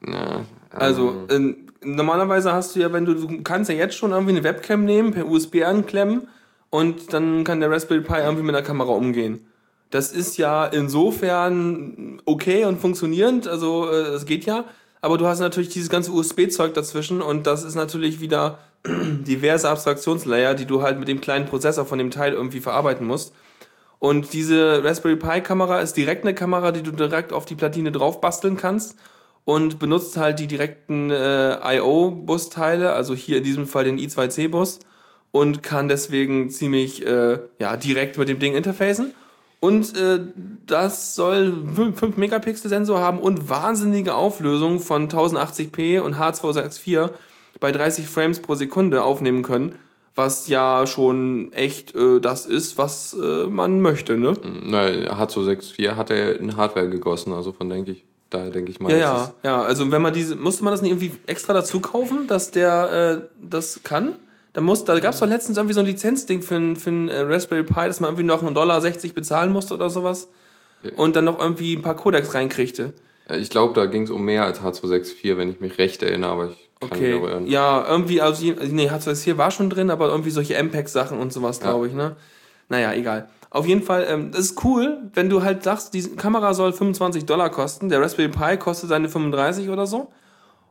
ja, Also, ähm, normalerweise hast du ja, wenn du, du kannst ja jetzt schon irgendwie eine Webcam nehmen, per USB anklemmen und dann kann der Raspberry Pi irgendwie mit der Kamera umgehen. Das ist ja insofern okay und funktionierend, also äh, es geht ja, aber du hast natürlich dieses ganze USB-Zeug dazwischen und das ist natürlich wieder diverse Abstraktionslayer, die du halt mit dem kleinen Prozessor von dem Teil irgendwie verarbeiten musst. Und diese Raspberry Pi Kamera ist direkt eine Kamera, die du direkt auf die Platine drauf basteln kannst. und benutzt halt die direkten äh, IO-Busteile, also hier in diesem Fall den i2C-Bus und kann deswegen ziemlich äh, ja, direkt mit dem Ding interfacen. Und äh, das soll 5 Megapixel Sensor haben und wahnsinnige Auflösung von 1080p und H264 bei 30 Frames pro Sekunde aufnehmen können, was ja schon echt äh, das ist, was äh, man möchte, ne? Na, H264 hat er in Hardware gegossen, also von denke ich. Daher denke ich mal. Ja, ja, ja. Also wenn man diese, musste man das nicht irgendwie extra dazu kaufen, dass der äh, das kann? Da, muss, da gab es doch letztens irgendwie so ein Lizenzding für ein, für ein äh, Raspberry Pi, dass man irgendwie noch einen Dollar 60 bezahlen musste oder sowas. Und dann noch irgendwie ein paar Codecs reinkriegte. Ich glaube, da ging es um mehr als H264, wenn ich mich recht erinnere, aber ich Okay. Ja, irgendwie, also, nee, H264 war schon drin, aber irgendwie solche MPEG-Sachen und sowas, glaube ich, ne? Naja, egal. Auf jeden Fall, ähm, das ist cool, wenn du halt sagst, die Kamera soll 25 Dollar kosten, der Raspberry Pi kostet seine 35 oder so.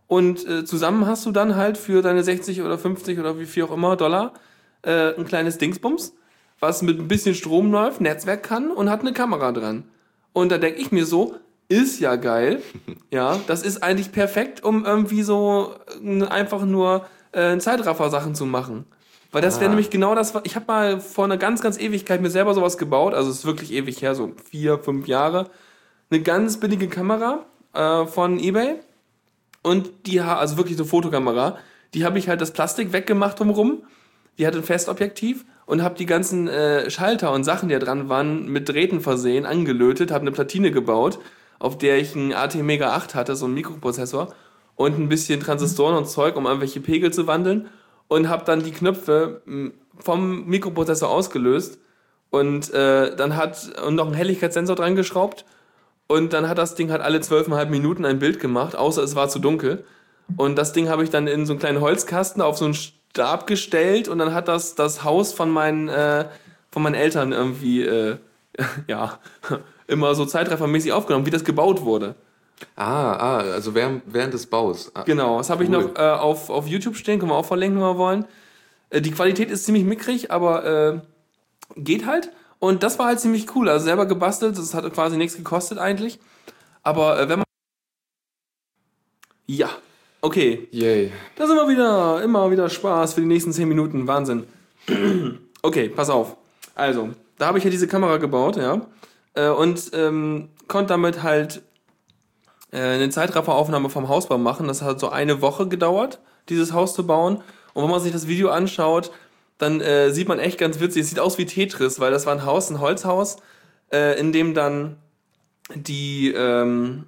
Und äh, zusammen hast du dann halt für deine 60 oder 50 oder wie viel auch immer Dollar äh, ein kleines Dingsbums, was mit ein bisschen Strom läuft, Netzwerk kann und hat eine Kamera dran. Und da denke ich mir so, ist ja geil. Ja, das ist eigentlich perfekt, um irgendwie so äh, einfach nur äh, Zeitraffer-Sachen zu machen. Weil das wäre Ah. nämlich genau das, was ich habe mal vor einer ganz, ganz Ewigkeit mir selber sowas gebaut. Also es ist wirklich ewig her, so vier, fünf Jahre. Eine ganz billige Kamera äh, von eBay. Und die, also wirklich eine Fotokamera, die habe ich halt das Plastik weggemacht drumrum. Die hat ein Festobjektiv und habe die ganzen äh, Schalter und Sachen, die da dran waren, mit Drähten versehen, angelötet, habe eine Platine gebaut, auf der ich einen AT Mega 8 hatte, so einen Mikroprozessor und ein bisschen Transistoren und Zeug, um irgendwelche Pegel zu wandeln und habe dann die Knöpfe m, vom Mikroprozessor ausgelöst und äh, dann hat und noch einen Helligkeitssensor dran geschraubt und dann hat das Ding halt alle zwölfeinhalb Minuten ein Bild gemacht, außer es war zu dunkel. Und das Ding habe ich dann in so einen kleinen Holzkasten auf so einen Stab gestellt und dann hat das das Haus von meinen, äh, von meinen Eltern irgendwie, äh, ja, immer so zeitraffermäßig aufgenommen, wie das gebaut wurde. Ah, ah, also während, während des Baus. Ah, Genau, das habe ich Cool. noch äh, auf, auf YouTube stehen, können wir auch verlinken, wenn wir wollen. Äh, die Qualität ist ziemlich mickrig, aber äh, geht halt. Und das war halt ziemlich cool. Also selber gebastelt, das hat quasi nichts gekostet eigentlich. Aber äh, wenn man. Ja, okay. Yay. Da sind wir wieder. Immer wieder Spaß für die nächsten 10 Minuten. Wahnsinn. Okay, pass auf. Also, da habe ich ja diese Kamera gebaut, ja. Äh, und ähm, konnte damit halt äh, eine Zeitrafferaufnahme vom Hausbau machen. Das hat so eine Woche gedauert, dieses Haus zu bauen. Und wenn man sich das Video anschaut, dann äh, sieht man echt ganz witzig. Es sieht aus wie Tetris, weil das war ein Haus, ein Holzhaus, äh, in dem dann die ähm,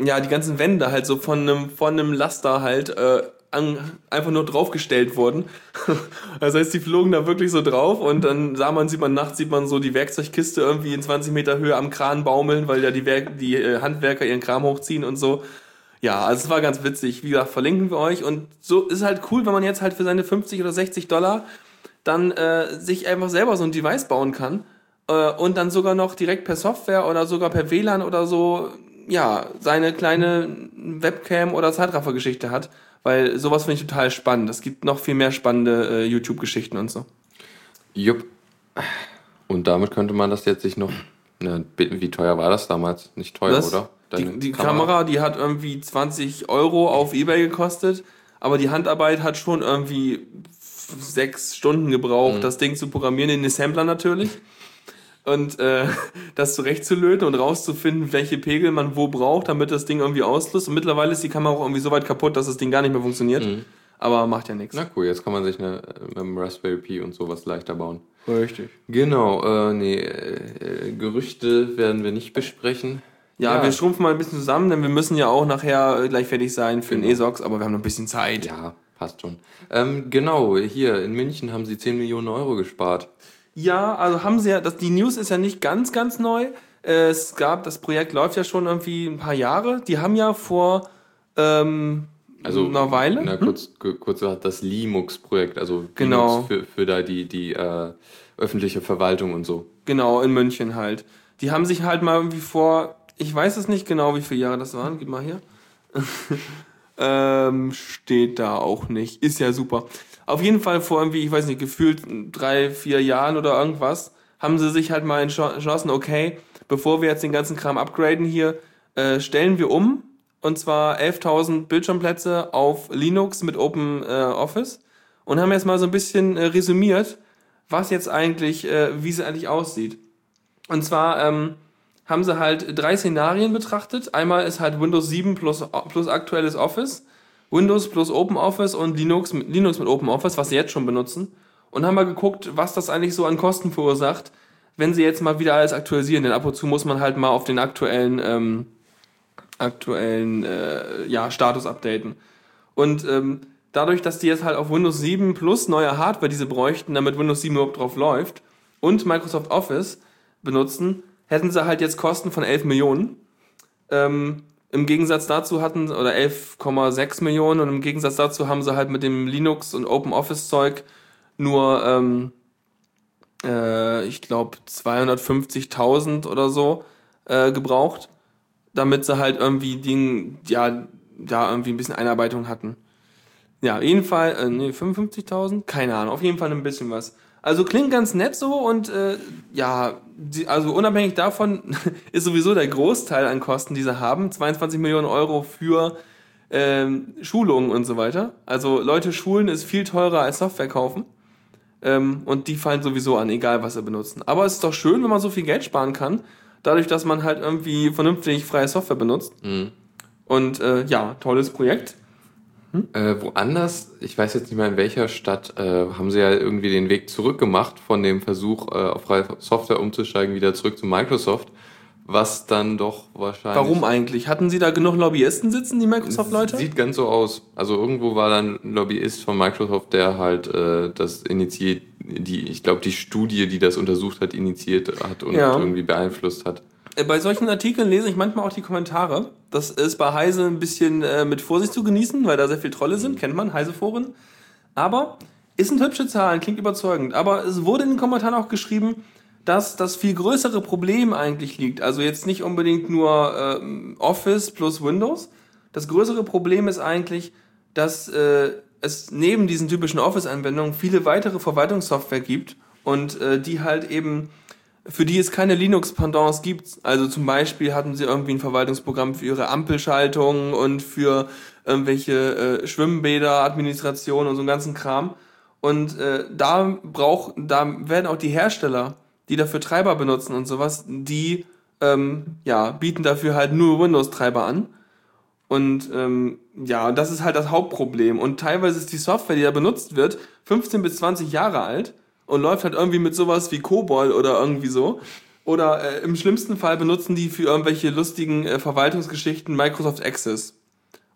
ja die ganzen Wände halt so von einem von einem Laster halt äh, an, einfach nur draufgestellt wurden. das heißt, die flogen da wirklich so drauf und dann sah man, sieht man nachts, sieht man so die Werkzeugkiste irgendwie in 20 Meter Höhe am Kran baumeln, weil ja die, Werk die äh, Handwerker ihren Kram hochziehen und so. Ja, also es war ganz witzig. Wie gesagt, verlinken wir euch. Und so ist halt cool, wenn man jetzt halt für seine 50 oder 60 Dollar dann äh, sich einfach selber so ein Device bauen kann äh, und dann sogar noch direkt per Software oder sogar per WLAN oder so, ja, seine kleine Webcam oder Zeitraffer-Geschichte hat. Weil sowas finde ich total spannend. Es gibt noch viel mehr spannende äh, YouTube-Geschichten und so. Jupp. Und damit könnte man das jetzt sich noch. Na, wie teuer war das damals? Nicht teuer, Was? oder? Die, Deine die Kamera. die hat irgendwie 20 Euro auf Ebay gekostet, aber die Handarbeit hat schon irgendwie sechs Stunden gebraucht, Mhm. das Ding zu programmieren, in den Assembler natürlich. Und äh, das zurechtzulöten und rauszufinden, welche Pegel man wo braucht, damit das Ding irgendwie auslöst. Und mittlerweile ist die Kamera auch irgendwie so weit kaputt, dass das Ding gar nicht mehr funktioniert. Aber macht ja nichts. Mhm. Na cool, jetzt kann man sich eine, mit dem Raspberry Pi und sowas leichter bauen. Richtig. Genau, äh, nee, äh, Gerüchte werden wir nicht besprechen. Ja, Ja. wir schrumpfen mal ein bisschen zusammen, denn wir müssen ja auch nachher äh, gleich fertig sein für den Genau. ESOX, aber wir haben noch ein bisschen Zeit. Ja, passt schon. Ähm, genau, hier in München haben sie 10 Millionen Euro gespart. Ja, also haben sie ja, das, die News ist ja nicht ganz, ganz neu. Äh, Es gab, das Projekt läuft ja schon irgendwie ein paar Jahre. Die haben ja vor ähm, Also einer Weile. Na, kurz, ku- kurz gesagt, das Linux-Projekt, also Genau. Linux für, für da die, die äh, öffentliche Verwaltung und so. Genau, in München halt. Die haben sich halt mal irgendwie vor, ich weiß es nicht genau, wie viele Jahre das waren. Gib mal hier. ähm, steht da auch nicht. Ist ja super. Auf jeden Fall vor irgendwie, ich weiß nicht, gefühlt drei, vier Jahren oder irgendwas, haben sie sich halt mal entschlo- entschlossen, okay, bevor wir jetzt den ganzen Kram upgraden hier, äh, stellen wir um und zwar 11.000 Bildschirmplätze auf Linux mit Open äh, Office und haben jetzt mal so ein bisschen äh, resümiert, was jetzt eigentlich, äh, wie es eigentlich aussieht. Und zwar ähm, haben sie halt drei Szenarien betrachtet. Einmal ist halt Windows 7 plus, plus aktuelles Office, Windows plus Open Office und Linux, mit- Linux mit Open Office, was sie jetzt schon benutzen. Und haben mal geguckt, was das eigentlich so an Kosten verursacht, wenn sie jetzt mal wieder alles aktualisieren. Denn ab und zu muss man halt mal auf den aktuellen, ähm, aktuellen äh, ja, Status updaten. Und ähm, dadurch, dass die jetzt halt auf Windows 7 plus neue Hardware diese bräuchten, damit Windows 7 überhaupt drauf läuft, und Microsoft Office benutzen, hätten sie halt jetzt Kosten von 11 Millionen. Ähm, Im Gegensatz dazu hatten, oder 11,6 Millionen, und im Gegensatz dazu haben sie halt mit dem Linux und Open Office Zeug nur, ähm, äh, ich glaube, 250.000 oder so äh, gebraucht, damit sie halt irgendwie den, ja, da irgendwie ein bisschen Einarbeitung hatten. Ja, jedenfalls, äh, nee, 55.000? Keine Ahnung, auf jeden Fall ein bisschen was. Also klingt ganz nett so und äh, ja, die, also unabhängig davon ist sowieso der Großteil an Kosten, die sie haben, 22 Millionen Euro für ähm, Schulungen und so weiter. Also Leute schulen ist viel teurer als Software kaufen. Ähm, und die fallen sowieso an, egal was sie benutzen. Aber es ist doch schön, wenn man so viel Geld sparen kann, dadurch, dass man halt irgendwie vernünftig freie Software benutzt. Und äh, ja, tolles Projekt. Äh, woanders, ich weiß jetzt nicht mehr in welcher Stadt, äh, haben sie ja irgendwie den Weg zurückgemacht von dem Versuch, äh, auf freie Software umzusteigen, wieder zurück zu Microsoft, was dann doch wahrscheinlich... Warum eigentlich? Hatten Sie da genug Lobbyisten sitzen, die Microsoft-Leute? Sieht ganz so aus. Also irgendwo war dann ein Lobbyist von Microsoft, der halt äh, das initiiert, die, ich glaube, die Studie, die das untersucht hat, initiiert hat und Ja. irgendwie beeinflusst hat. Äh, Bei solchen Artikeln lese ich manchmal auch die Kommentare. Das ist bei Heise ein bisschen äh, mit Vorsicht zu genießen, weil da sehr viel Trolle sind, kennt man, Heise-Foren. Aber es sind hübsche Zahlen, klingt überzeugend. Aber es wurde in den Kommentaren auch geschrieben, dass das viel größere Problem eigentlich liegt. Also jetzt nicht unbedingt nur ähm, Office plus Windows. Das größere Problem ist eigentlich, dass äh, es neben diesen typischen Office-Anwendungen viele weitere Verwaltungssoftware gibt und äh, die halt eben für die es keine Linux-Pendants gibt. Also zum Beispiel hatten sie irgendwie ein Verwaltungsprogramm für ihre Ampelschaltung und für irgendwelche äh, Schwimmbäder, Administration und so einen ganzen Kram. Und äh, da brauch, da werden auch die Hersteller, die dafür Treiber benutzen und sowas, die ähm, ja, bieten dafür halt nur Windows-Treiber an. Und ähm, ja, das ist halt das Hauptproblem. Und teilweise ist die Software, die da benutzt wird, 15 bis 20 Jahre alt und läuft halt irgendwie mit sowas wie COBOL oder irgendwie so. Oder äh, im schlimmsten Fall benutzen die für irgendwelche lustigen äh, Verwaltungsgeschichten Microsoft Access.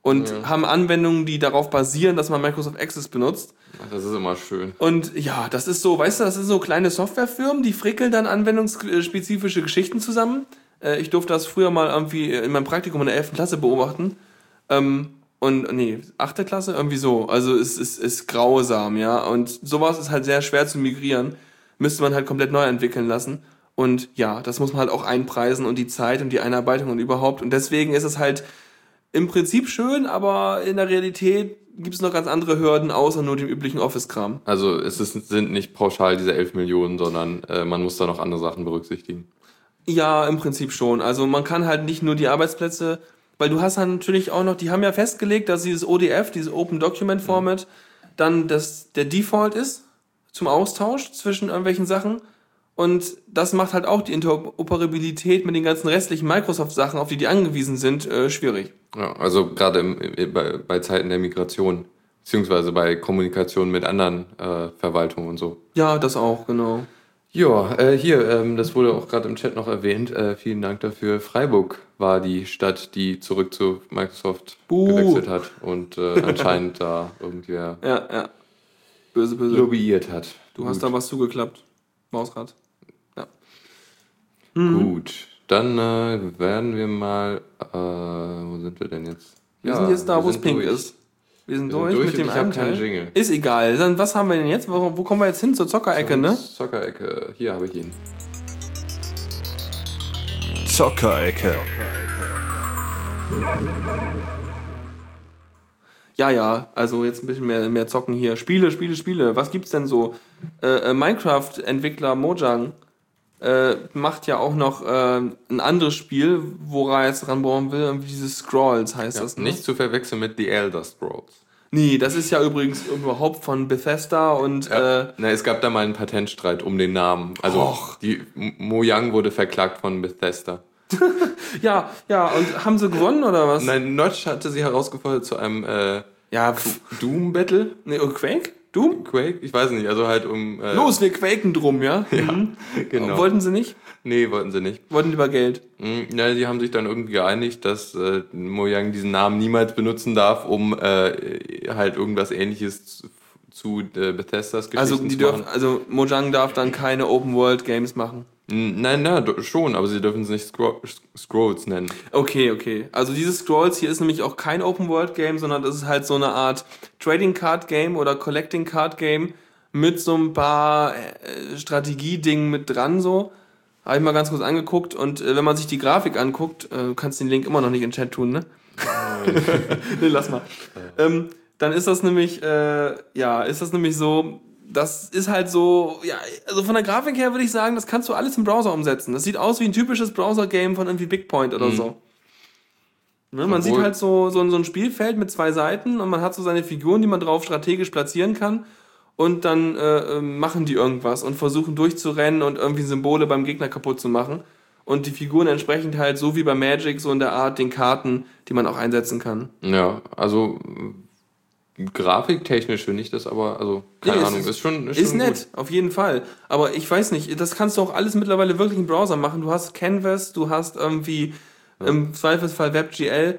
Und haben Anwendungen, die darauf basieren, dass man Microsoft Access benutzt. Ach, Das ist immer schön. Und ja, das ist so, weißt du, das sind so kleine Softwarefirmen, die frickeln dann anwendungsspezifische Geschichten zusammen. Äh, Ich durfte das früher mal irgendwie in meinem Praktikum in der 11. Klasse beobachten. Ähm, und nee, 8. Klasse, irgendwie so. Also es ist, ist grausam, ja. Und sowas ist halt sehr schwer zu migrieren. Müsste man halt komplett neu entwickeln lassen. Und ja, das muss man halt auch einpreisen und die Zeit und die Einarbeitung und überhaupt. Und deswegen ist es halt im Prinzip schön, aber in der Realität gibt es noch ganz andere Hürden, außer nur dem üblichen Office-Kram. Also es ist, sind nicht pauschal diese 11 Millionen, sondern äh, man muss da noch andere Sachen berücksichtigen. Ja, im Prinzip schon. Also man kann halt nicht nur die Arbeitsplätze, weil du hast dann natürlich auch noch, die haben ja festgelegt, dass dieses ODF, dieses Open Document Format, dann das, der Default ist zum Austausch zwischen irgendwelchen Sachen. Und das macht halt auch die Interoperabilität mit den ganzen restlichen Microsoft-Sachen, auf die die angewiesen sind, äh, schwierig. Ja, also gerade bei, bei Zeiten der Migration, beziehungsweise bei Kommunikation mit anderen äh, Verwaltungen und so. Ja, das auch, genau. Ja, äh, hier, ähm, das wurde auch gerade im Chat noch erwähnt. Äh, vielen Dank dafür. Freiburg war die Stadt, die zurück zu Microsoft Buh. gewechselt hat und äh, anscheinend da irgendwer Ja, ja. Böse, böse. lobbyiert hat. Du hast da was zugeklappt. Mausrad. Gut, dann äh, werden wir mal. Äh, wo sind wir denn jetzt? Wir Ja, sind jetzt da, wo es pink durch. ist. Wir sind Wir sind durch, durch mit dem ich hab einen keinen. Jingle. Ist egal. Dann was haben wir denn jetzt? Wo, wo kommen wir jetzt hin? Zur Zockerecke, ne? Zockerecke, hier habe ich ihn. Zockerecke. Ja, ja. Also jetzt ein bisschen mehr, mehr zocken hier. Spiele, Spiele, Spiele. Was gibt's denn so? Äh, äh, Minecraft-Entwickler Mojang äh, macht ja auch noch äh, ein anderes Spiel, woran er jetzt ranbauen will, irgendwie dieses Scrolls heißt das. Ne? Nicht zu verwechseln mit The Elder Scrolls. Nee, das ist ja übrigens überhaupt von Bethesda und äh, Na, es gab da mal einen Patentstreit um den Namen. Also Och. die Mojang wurde verklagt von Bethesda. ja, ja, und haben sie gewonnen oder was? Nein, Notch hatte sie herausgefordert zu einem äh, Ja, Doom Battle. nee, und Quake? Du? Quake? Ich weiß nicht, also halt um. Äh, Los, wir quaken drum, ja? Mhm. Genau. Wollten sie nicht? Nee, wollten sie nicht. Wollten lieber Geld. Mm, Ja, die haben sich dann irgendwie geeinigt, dass äh, Mojang diesen Namen niemals benutzen darf, um äh, halt irgendwas ähnliches zu, äh, Bethesdas Geschichten Also die zu dürfen, also Mojang darf dann keine Open World Games machen. Nein, nein, schon, aber sie dürfen es nicht Scro Scrolls nennen. Okay, okay. Also dieses Scrolls hier ist nämlich auch kein Open World Game, sondern das ist halt so eine Art Trading Card Game oder Collecting Card Game mit so ein paar äh, Strategiedingen mit dran so. Habe ich mal ganz kurz angeguckt und äh, wenn man sich die Grafik anguckt, äh, du kannst den Link immer noch nicht in den Chat tun, ne? nee, lass mal. Ähm, dann ist das nämlich, äh, ja, ist das nämlich so, das ist halt so, ja, also von der Grafik her würde ich sagen, das kannst du alles im Browser umsetzen. Das sieht aus wie ein typisches Browser-Game von irgendwie Bigpoint oder so. Ne, man sieht halt so, so, ein- so ein Spielfeld mit zwei Seiten und man hat so seine Figuren, die man drauf strategisch platzieren kann. Und dann äh, äh, machen die irgendwas und versuchen durchzurennen und irgendwie Symbole beim Gegner kaputt zu machen. Und die Figuren entsprechend halt so wie bei Magic, so in der Art den Karten, die man auch einsetzen kann. Ja, also grafiktechnisch finde ich das aber, also keine Nee, Ahnung, ist- ist, schon Ist schon nett, auf jeden Fall. Aber ich weiß nicht, das kannst du auch alles mittlerweile wirklich im Browser machen. Du hast Canvas, du hast irgendwie im Zweifelsfall WebGL.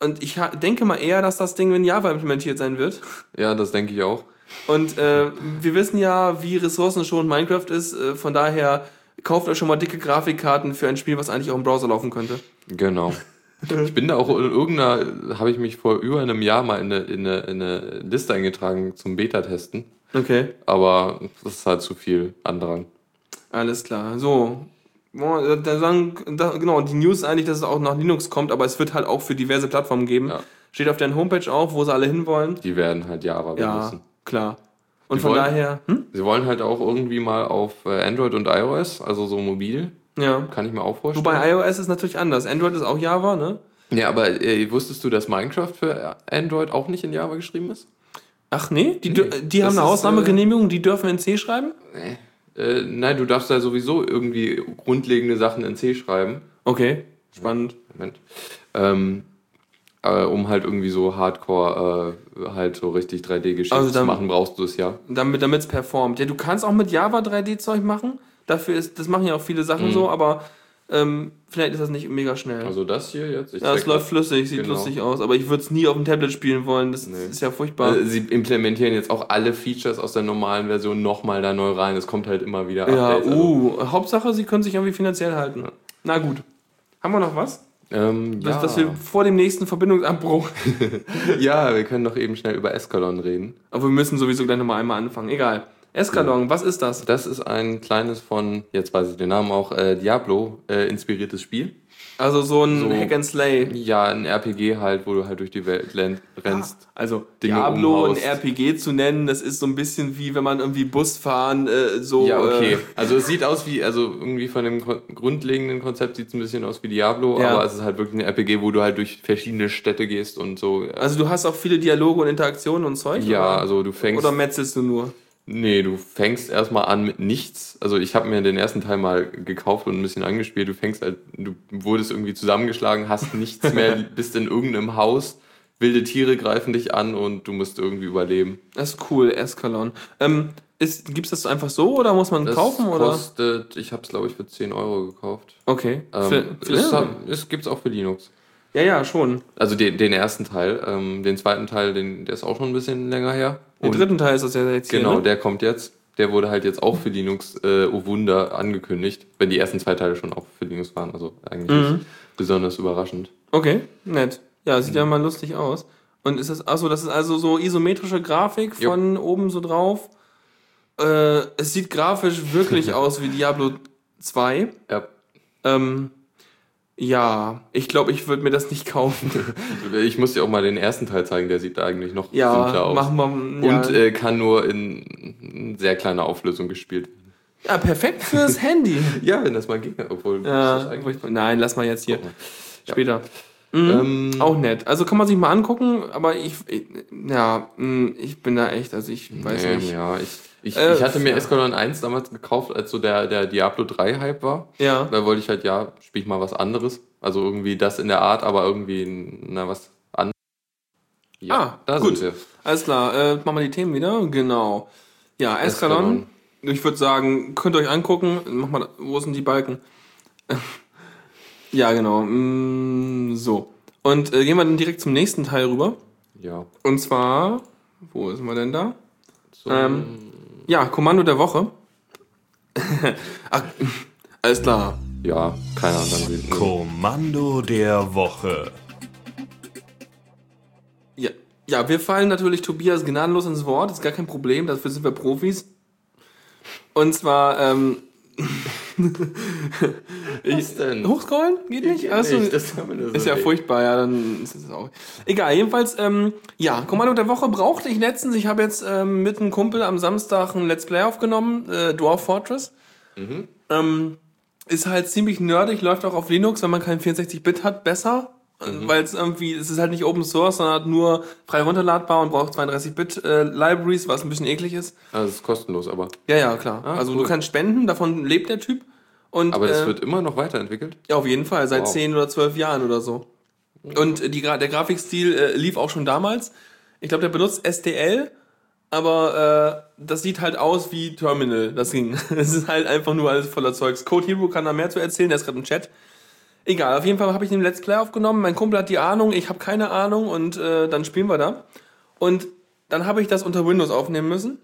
Und ich denke mal eher, dass das Ding in Java implementiert sein wird. Gut. Ja, das denke ich auch. Und äh, wir wissen ja, wie ressourcenschonend Minecraft ist. Äh, von daher kauft euch schon mal dicke Grafikkarten für ein Spiel, was eigentlich auch im Browser laufen könnte. Genau. Ich bin da auch in irgendeiner, habe ich mich vor über einem Jahr mal in eine, in eine, in eine Liste eingetragen zum Beta-Testen. Okay, Aber das ist halt zu viel Andrang. alles klar. So. Boah, Da sagen, da, genau, die News eigentlich, dass es auch nach Linux kommt, aber es wird halt auch für diverse Plattformen geben. Ja. Steht auf deren Homepage auch, wo sie alle hinwollen. Die werden halt Java Ja, benutzen. klar. Und Die von wollen- daher, hm? Sie wollen halt auch irgendwie mal auf äh, Android und iOS, also so mobil, ja. kann ich mir auch vorstellen. Wobei iOS ist natürlich anders. Android ist auch Java, ne? ja, aber äh, wusstest du, dass Minecraft für Android auch nicht in Java geschrieben ist? Ach nee, die, dür- die haben eine Ausnahmegenehmigung, die dürfen in C schreiben? Äh, nein, du darfst da sowieso irgendwie grundlegende Sachen in C schreiben. Okay, spannend. Moment. Ähm, äh, um halt irgendwie so Hardcore äh, halt so richtig 3D-Geschichten Also zu machen, brauchst du es ja. damit es performt. Ja, du kannst auch mit Java 3D-Zeug machen. Dafür ist, das machen ja auch viele Sachen so, aber ähm, vielleicht ist das nicht mega schnell. Also das hier jetzt. Ich ja, es läuft flüssig, sieht Genau. lustig aus, aber ich würde es nie auf dem Tablet spielen wollen. Das Nee. ist ja furchtbar. Äh, Sie implementieren jetzt auch alle Features aus der normalen Version nochmal da neu rein. Es kommt halt immer wieder ja, Updates. Also, uh, Hauptsache, sie können sich irgendwie finanziell halten. Na gut. Haben wir noch was? ähm, Dass, ja. dass wir vor dem nächsten Verbindungsabbruch. ja, wir können doch eben schnell über Escalon reden. Aber wir müssen sowieso gleich nochmal einmal anfangen. Egal. Escalon, was ist das? Das ist ein kleines von, jetzt weiß ich den Namen auch, äh, Diablo äh, inspiriertes Spiel. Also so ein So. Hack and Slay. Ja, ein RPG halt, wo du halt durch die Welt rennst. Also Dinge Diablo ein umhaust. RPG zu nennen, das ist so ein bisschen wie wenn man irgendwie Bus fahren, äh, so. Ja, okay. Äh, Also es sieht aus wie, also irgendwie von dem grundlegenden Konzept sieht es ein bisschen aus wie Diablo, Ja. aber es ist halt wirklich ein RPG, wo du halt durch verschiedene Städte gehst und so. also du hast auch viele Dialoge und Interaktionen und Zeug? ja, oder? also du fängst. Oder metzelst du nur? Nee, du fängst erstmal an mit nichts. Also ich habe mir den ersten Teil mal gekauft und ein bisschen angespielt. Du fängst halt, du wurdest irgendwie zusammengeschlagen, hast nichts mehr, bist in irgendeinem Haus, wilde Tiere greifen dich an und du musst irgendwie überleben. Das ist cool, Escalon. Ähm, ist, gibt's das einfach so oder muss man Das kaufen? Oder? kostet, ich habe es glaube ich für 10 Euro gekauft. Okay. Ähm, Für, für, es, es gibt's auch für Linux. Ja, ja, schon. Also den, den ersten Teil, ähm, den zweiten Teil, den, der ist auch schon ein bisschen länger her. Den Und dritten Teil ist das ja jetzt hier, genau, ne? der kommt jetzt. Der wurde halt jetzt auch für Linux, äh, oh Wunder, angekündigt. Wenn die ersten zwei Teile schon auch für Linux waren. Also eigentlich Mhm. nicht besonders überraschend. Okay, nett. Ja, sieht ja mal lustig aus. Und ist das, achso, das ist also so isometrische Grafik Jo. von oben so drauf. Äh, es sieht grafisch wirklich aus wie Diablo 2. Ja. Ähm, ja, ich glaube, ich würde mir das nicht kaufen. Ich muss dir auch mal den ersten Teil zeigen, der sieht da eigentlich noch Ja, simpler aus. machen wir. Ja. Und äh, kann nur in sehr kleiner Auflösung gespielt werden. Ja, perfekt fürs Handy. Ja, wenn das mal ging. Obwohl, Ja, nein, lass mal jetzt hier. Mal. Später. Ähm, Auch nett. Also kann man sich mal angucken, aber ich, ich ja, mh, ich bin da echt, also ich weiß nee, nicht. Ja, ich, ich, Äh, ich hatte mir ja. Escalon 1 damals gekauft, als so der, der Diablo 3 Hype war. Ja. Da wollte ich halt, ja, spiel ich mal was anderes. Also irgendwie das in der Art, aber irgendwie, na, was anderes. Ja, Ah, da gut. sind wir. Alles klar, äh, machen wir die Themen wieder. Genau. Ja, Eskalon. Ich würde sagen, könnt ihr euch angucken. Mach mal, wo sind die Balken? ja, genau. Mm, so. Und äh, gehen wir dann direkt zum nächsten Teil rüber. Ja. Und zwar, wo sind wir denn da? So, Ähm, ja, Kommando der Woche. Ach, alles klar. ja, keine Ahnung. Dann sieht- Kommando der Woche. Ja, ja, wir fallen natürlich Tobias gnadenlos ins Wort, ist gar kein Problem, dafür sind wir Profis. Und zwar, ähm, Was denn? hochscrollen? Geht nicht? Geht Achso, nicht, das so ist ja sehen. furchtbar, ja, dann ist es auch. Egal, jedenfalls, ähm, ja, Kommando der Woche brauchte ich letztens. Ich habe jetzt ähm, mit einem Kumpel am Samstag ein Let's Play aufgenommen, äh, Dwarf Fortress. Mhm. Ähm, ist halt ziemlich nerdig, läuft auch auf Linux, wenn man kein 64-Bit hat, besser. Mhm. Weil es irgendwie, es ist halt nicht Open Source, sondern hat nur frei runterladbar und braucht 32-Bit äh, Libraries, was ein bisschen eklig ist. Also, es ist kostenlos, aber. Ja, ja, klar. Ah, also cool. du kannst spenden, davon lebt der Typ. Und, Aber das äh, wird immer noch weiterentwickelt. ja, auf jeden Fall, seit Wow. 10 oder 12 Jahren oder so. Und äh, die, der Grafikstil äh, lief auch schon damals. Ich glaube, der benutzt STL, aber äh, das sieht halt aus wie Terminal. Das ging. Es ist halt einfach nur alles voller Zeugs. Code Hero kann da mehr zu erzählen, der ist gerade im Chat. Egal, auf jeden Fall habe ich den Let's Play aufgenommen. Mein Kumpel hat die Ahnung, ich habe keine Ahnung und äh, dann spielen wir da. Und dann habe ich das unter Windows aufnehmen müssen,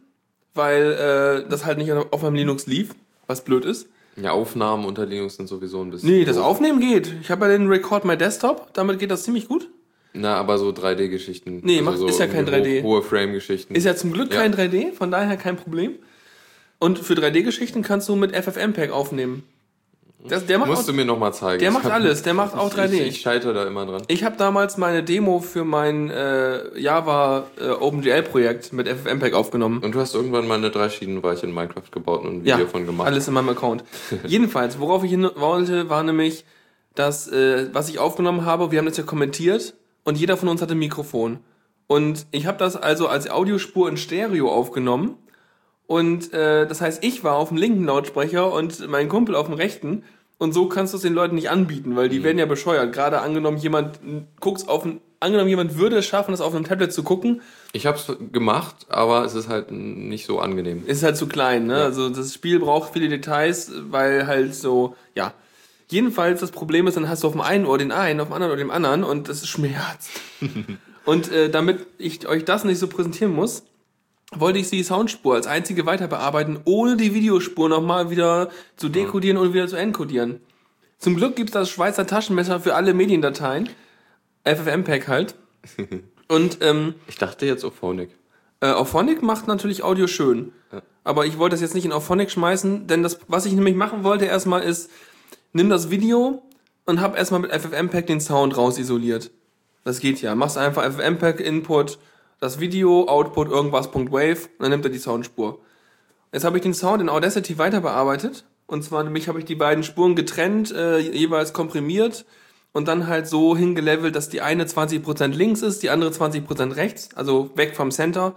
weil äh, das halt nicht auf meinem Linux lief, was blöd ist. Ja, Aufnahmen unter Linux sind sowieso ein bisschen. Nee, das doof. Aufnehmen geht. Ich habe ja den Record My Desktop, damit geht das ziemlich gut. Na, aber so 3D-Geschichten. Nee, macht- ist ja kein irgendwie 3D. Hohe, hohe Frame-Geschichten. Ist ja zum Glück Ja. kein 3D, von daher kein Problem. Und für 3D-Geschichten kannst du mit FFmpeg aufnehmen. Das, der macht Musst auch, du mir nochmal zeigen. der macht alles, der macht auch 3D. Ich, ich scheitere da immer dran. Ich habe damals meine Demo für mein äh, Java äh, OpenGL-Projekt mit FFmpeg aufgenommen. Und du hast irgendwann mal eine Dreischienenweiche in Minecraft gebaut und ein Ja, Video von gemacht. alles in meinem Account. Jedenfalls, worauf ich hin wollte, war nämlich, dass, äh, was ich aufgenommen habe, wir haben das ja kommentiert und jeder von uns hatte ein Mikrofon. Und ich habe das also als Audiospur in Stereo aufgenommen. Und äh, das heißt, ich war auf dem linken Lautsprecher und mein Kumpel auf dem rechten. Und so kannst du es den Leuten nicht anbieten, weil die Mhm. werden ja bescheuert. Gerade angenommen, jemand guckt auf ein, angenommen, jemand würde es schaffen, das auf einem Tablet zu gucken, Ich hab's gemacht, aber es ist halt nicht so angenehm. ist halt zu klein, ne? Also das Spiel braucht viele Details, weil halt so, ja. Jedenfalls das Problem ist, dann hast du auf dem einen Ohr den einen, auf dem anderen Ohr den anderen und das schmerzt. und äh, damit ich euch das nicht so präsentieren muss, wollte ich die Soundspur als einzige weiter bearbeiten, ohne die Videospur nochmal wieder zu dekodieren und wieder zu encodieren. Zum Glück gibt's das Schweizer Taschenmesser für alle Mediendateien. FFmpeg halt. Und ähm, Ich dachte jetzt Ophonic. äh, Auphonic macht natürlich Audio schön. Aber ich wollte das jetzt nicht in Auphonic schmeißen, denn das, was ich nämlich machen wollte erstmal ist, nimm das Video und hab erstmal mit FFmpeg den Sound rausisoliert. Das geht ja. Machst einfach FFmpeg Input, das Video, Output irgendwas.wave und dann nimmt er die Soundspur. Jetzt habe ich den Sound in Audacity weiter bearbeitet. Und zwar nämlich habe ich die beiden Spuren getrennt, äh, jeweils komprimiert und dann halt so hingelevelt, dass die eine 20% links ist, die andere 20% rechts, also weg vom Center,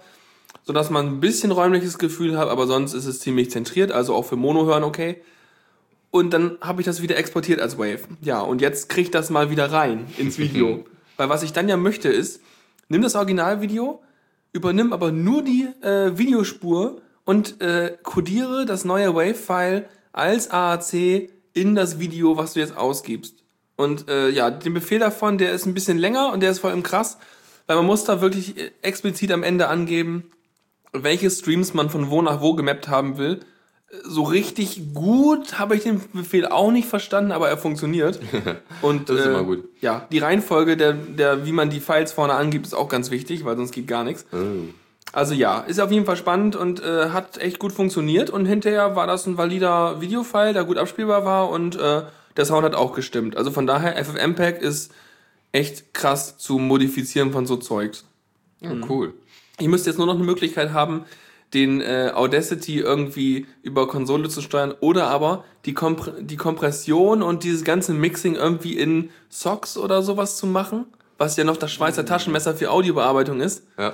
sodass man ein bisschen räumliches Gefühl hat, aber sonst ist es ziemlich zentriert, also auch für Mono hören okay. Und dann habe ich das wieder exportiert als Wave. Ja, und jetzt krieg ich das mal wieder rein ins Video. Weil was ich dann ja möchte ist, nimm das Originalvideo, übernimm aber nur die äh, Videospur und äh, codiere das neue Wave-File als AAC in das Video, was du jetzt ausgibst. Und äh, ja, den Befehl davon, der ist ein bisschen länger und der ist vor allem krass, weil man muss da wirklich äh, explizit am Ende angeben, welche Streams man von wo nach wo gemappt haben will. So richtig gut habe ich den Befehl auch nicht verstanden, aber er funktioniert. Und Das ist äh, immer gut. Ja, die Reihenfolge, der, der, wie man die Files vorne angibt, ist auch ganz wichtig, weil sonst geht gar nichts. Oh. Also ja, ist auf jeden Fall spannend und äh, hat echt gut funktioniert. Und hinterher war das ein valider Videofile, der gut abspielbar war und äh, der Sound hat auch gestimmt. Also von daher, FFmpeg ist echt krass zu modifizieren von so Zeugs. Ja, cool. Ihr müsst jetzt nur noch eine Möglichkeit haben, den äh, Audacity irgendwie über Konsole zu steuern oder aber die, Kompr die Kompression und dieses ganze Mixing irgendwie in Socks oder sowas zu machen, was ja noch das Schweizer Taschenmesser für Audiobearbeitung ist. Ja.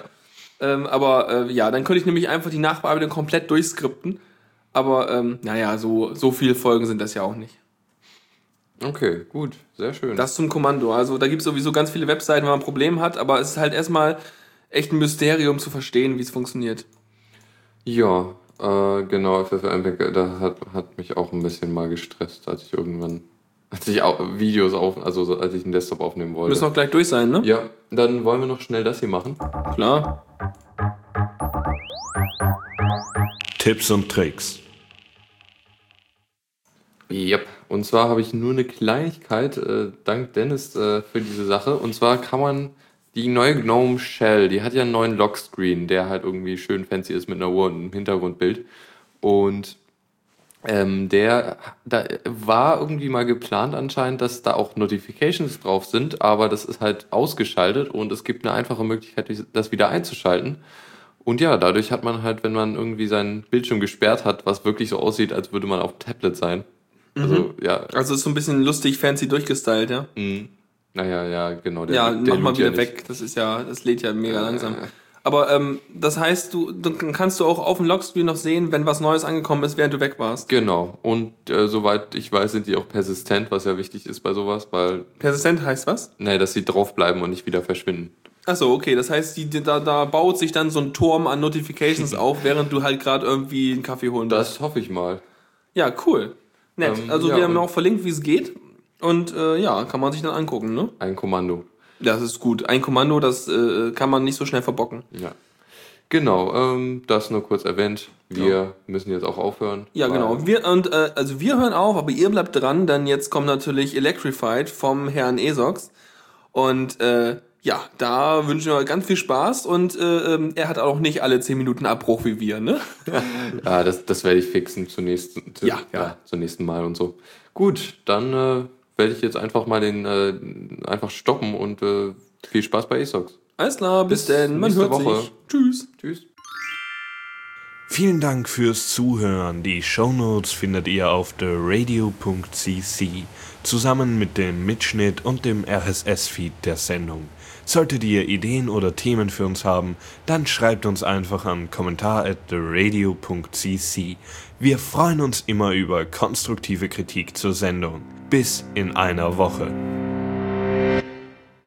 Ähm, aber äh, ja, dann könnte ich nämlich einfach die Nachbearbeitung komplett durchskripten. Aber ähm, naja, so, so viele Folgen sind das ja auch nicht. Okay, gut, sehr schön. Das zum Kommando. Also da gibt es sowieso ganz viele Webseiten, wenn man ein Problem hat, aber es ist halt erstmal echt ein Mysterium zu verstehen, wie es funktioniert. Ja, äh, genau, FFmpeg, das hat, hat mich auch ein bisschen mal gestresst, als ich irgendwann, als ich auch Videos auf, also so, als ich einen Desktop aufnehmen wollte. Müssen auch gleich durch sein, ne? ja, dann wollen wir noch schnell das hier machen. Klar. Tipps und Tricks. Yep. Und zwar habe ich nur eine Kleinigkeit, äh, dank Dennis, äh, für diese Sache. Und zwar kann man die neue Gnome Shell, die hat ja einen neuen Lockscreen, der halt irgendwie schön fancy ist mit einer Uhr und einem Hintergrundbild. Und ähm, der, da war irgendwie mal geplant anscheinend, dass da auch Notifications drauf sind, aber das ist halt ausgeschaltet und es gibt eine einfache Möglichkeit, das wieder einzuschalten. Und ja, dadurch hat man halt, wenn man irgendwie seinen Bildschirm gesperrt hat, was wirklich so aussieht, als würde man auf dem Tablet sein. Also, ja, Also ist so ein bisschen lustig, fancy durchgestylt, ja? mh. Naja, ja, genau. Der, Ja, der mach mal ja wieder nicht. weg. Das ist ja, das lädt ja mega langsam. Aber ähm, das heißt, du dann kannst du auch auf dem Lockscreen noch sehen, wenn was Neues angekommen ist, während du weg warst. Genau. Und äh, soweit ich weiß, sind die auch persistent, was ja wichtig ist bei sowas, weil, Persistent heißt was? nee, dass sie draufbleiben und nicht wieder verschwinden. Achso, okay. Das heißt, die, da, da baut sich dann so ein Turm an Notifications auf, während du halt gerade irgendwie einen Kaffee holen willst. Das hoffe ich mal. Ja, cool. Nett. Ähm, also ja, wir haben auch verlinkt, wie es geht. Und äh, ja, kann man sich dann angucken, ne? Ein Kommando. Das ist gut. Ein Kommando, das äh, kann man nicht so schnell verbocken. Ja. Genau, ähm, das nur kurz erwähnt. Wir müssen jetzt auch aufhören. Ja, genau. Wir, und, äh, also wir hören auf, aber ihr bleibt dran, denn jetzt kommt natürlich Electrified vom Herrn Esox. Und äh, ja, da wünschen wir ganz viel Spaß und äh, ähm, er hat auch nicht alle 10 Minuten Abbruch wie wir, ne? Ja, das, das werde ich fixen zum nächsten, zu, Ja, ja. zum nächsten Mal und so. Gut, dann äh, werde ich jetzt einfach mal den äh, einfach stoppen und äh, viel Spaß bei ESOX. Alles klar, bis, Bis denn. Man nächste hört Woche. sich. Tschüss. Tschüss. Vielen Dank fürs Zuhören. Die Shownotes findet ihr auf theradio.cc zusammen mit dem Mitschnitt und dem RSS-Feed der Sendung. Solltet ihr Ideen oder Themen für uns haben, dann schreibt uns einfach an kommentar. Wir freuen uns immer über konstruktive Kritik zur Sendung. Bis in einer Woche.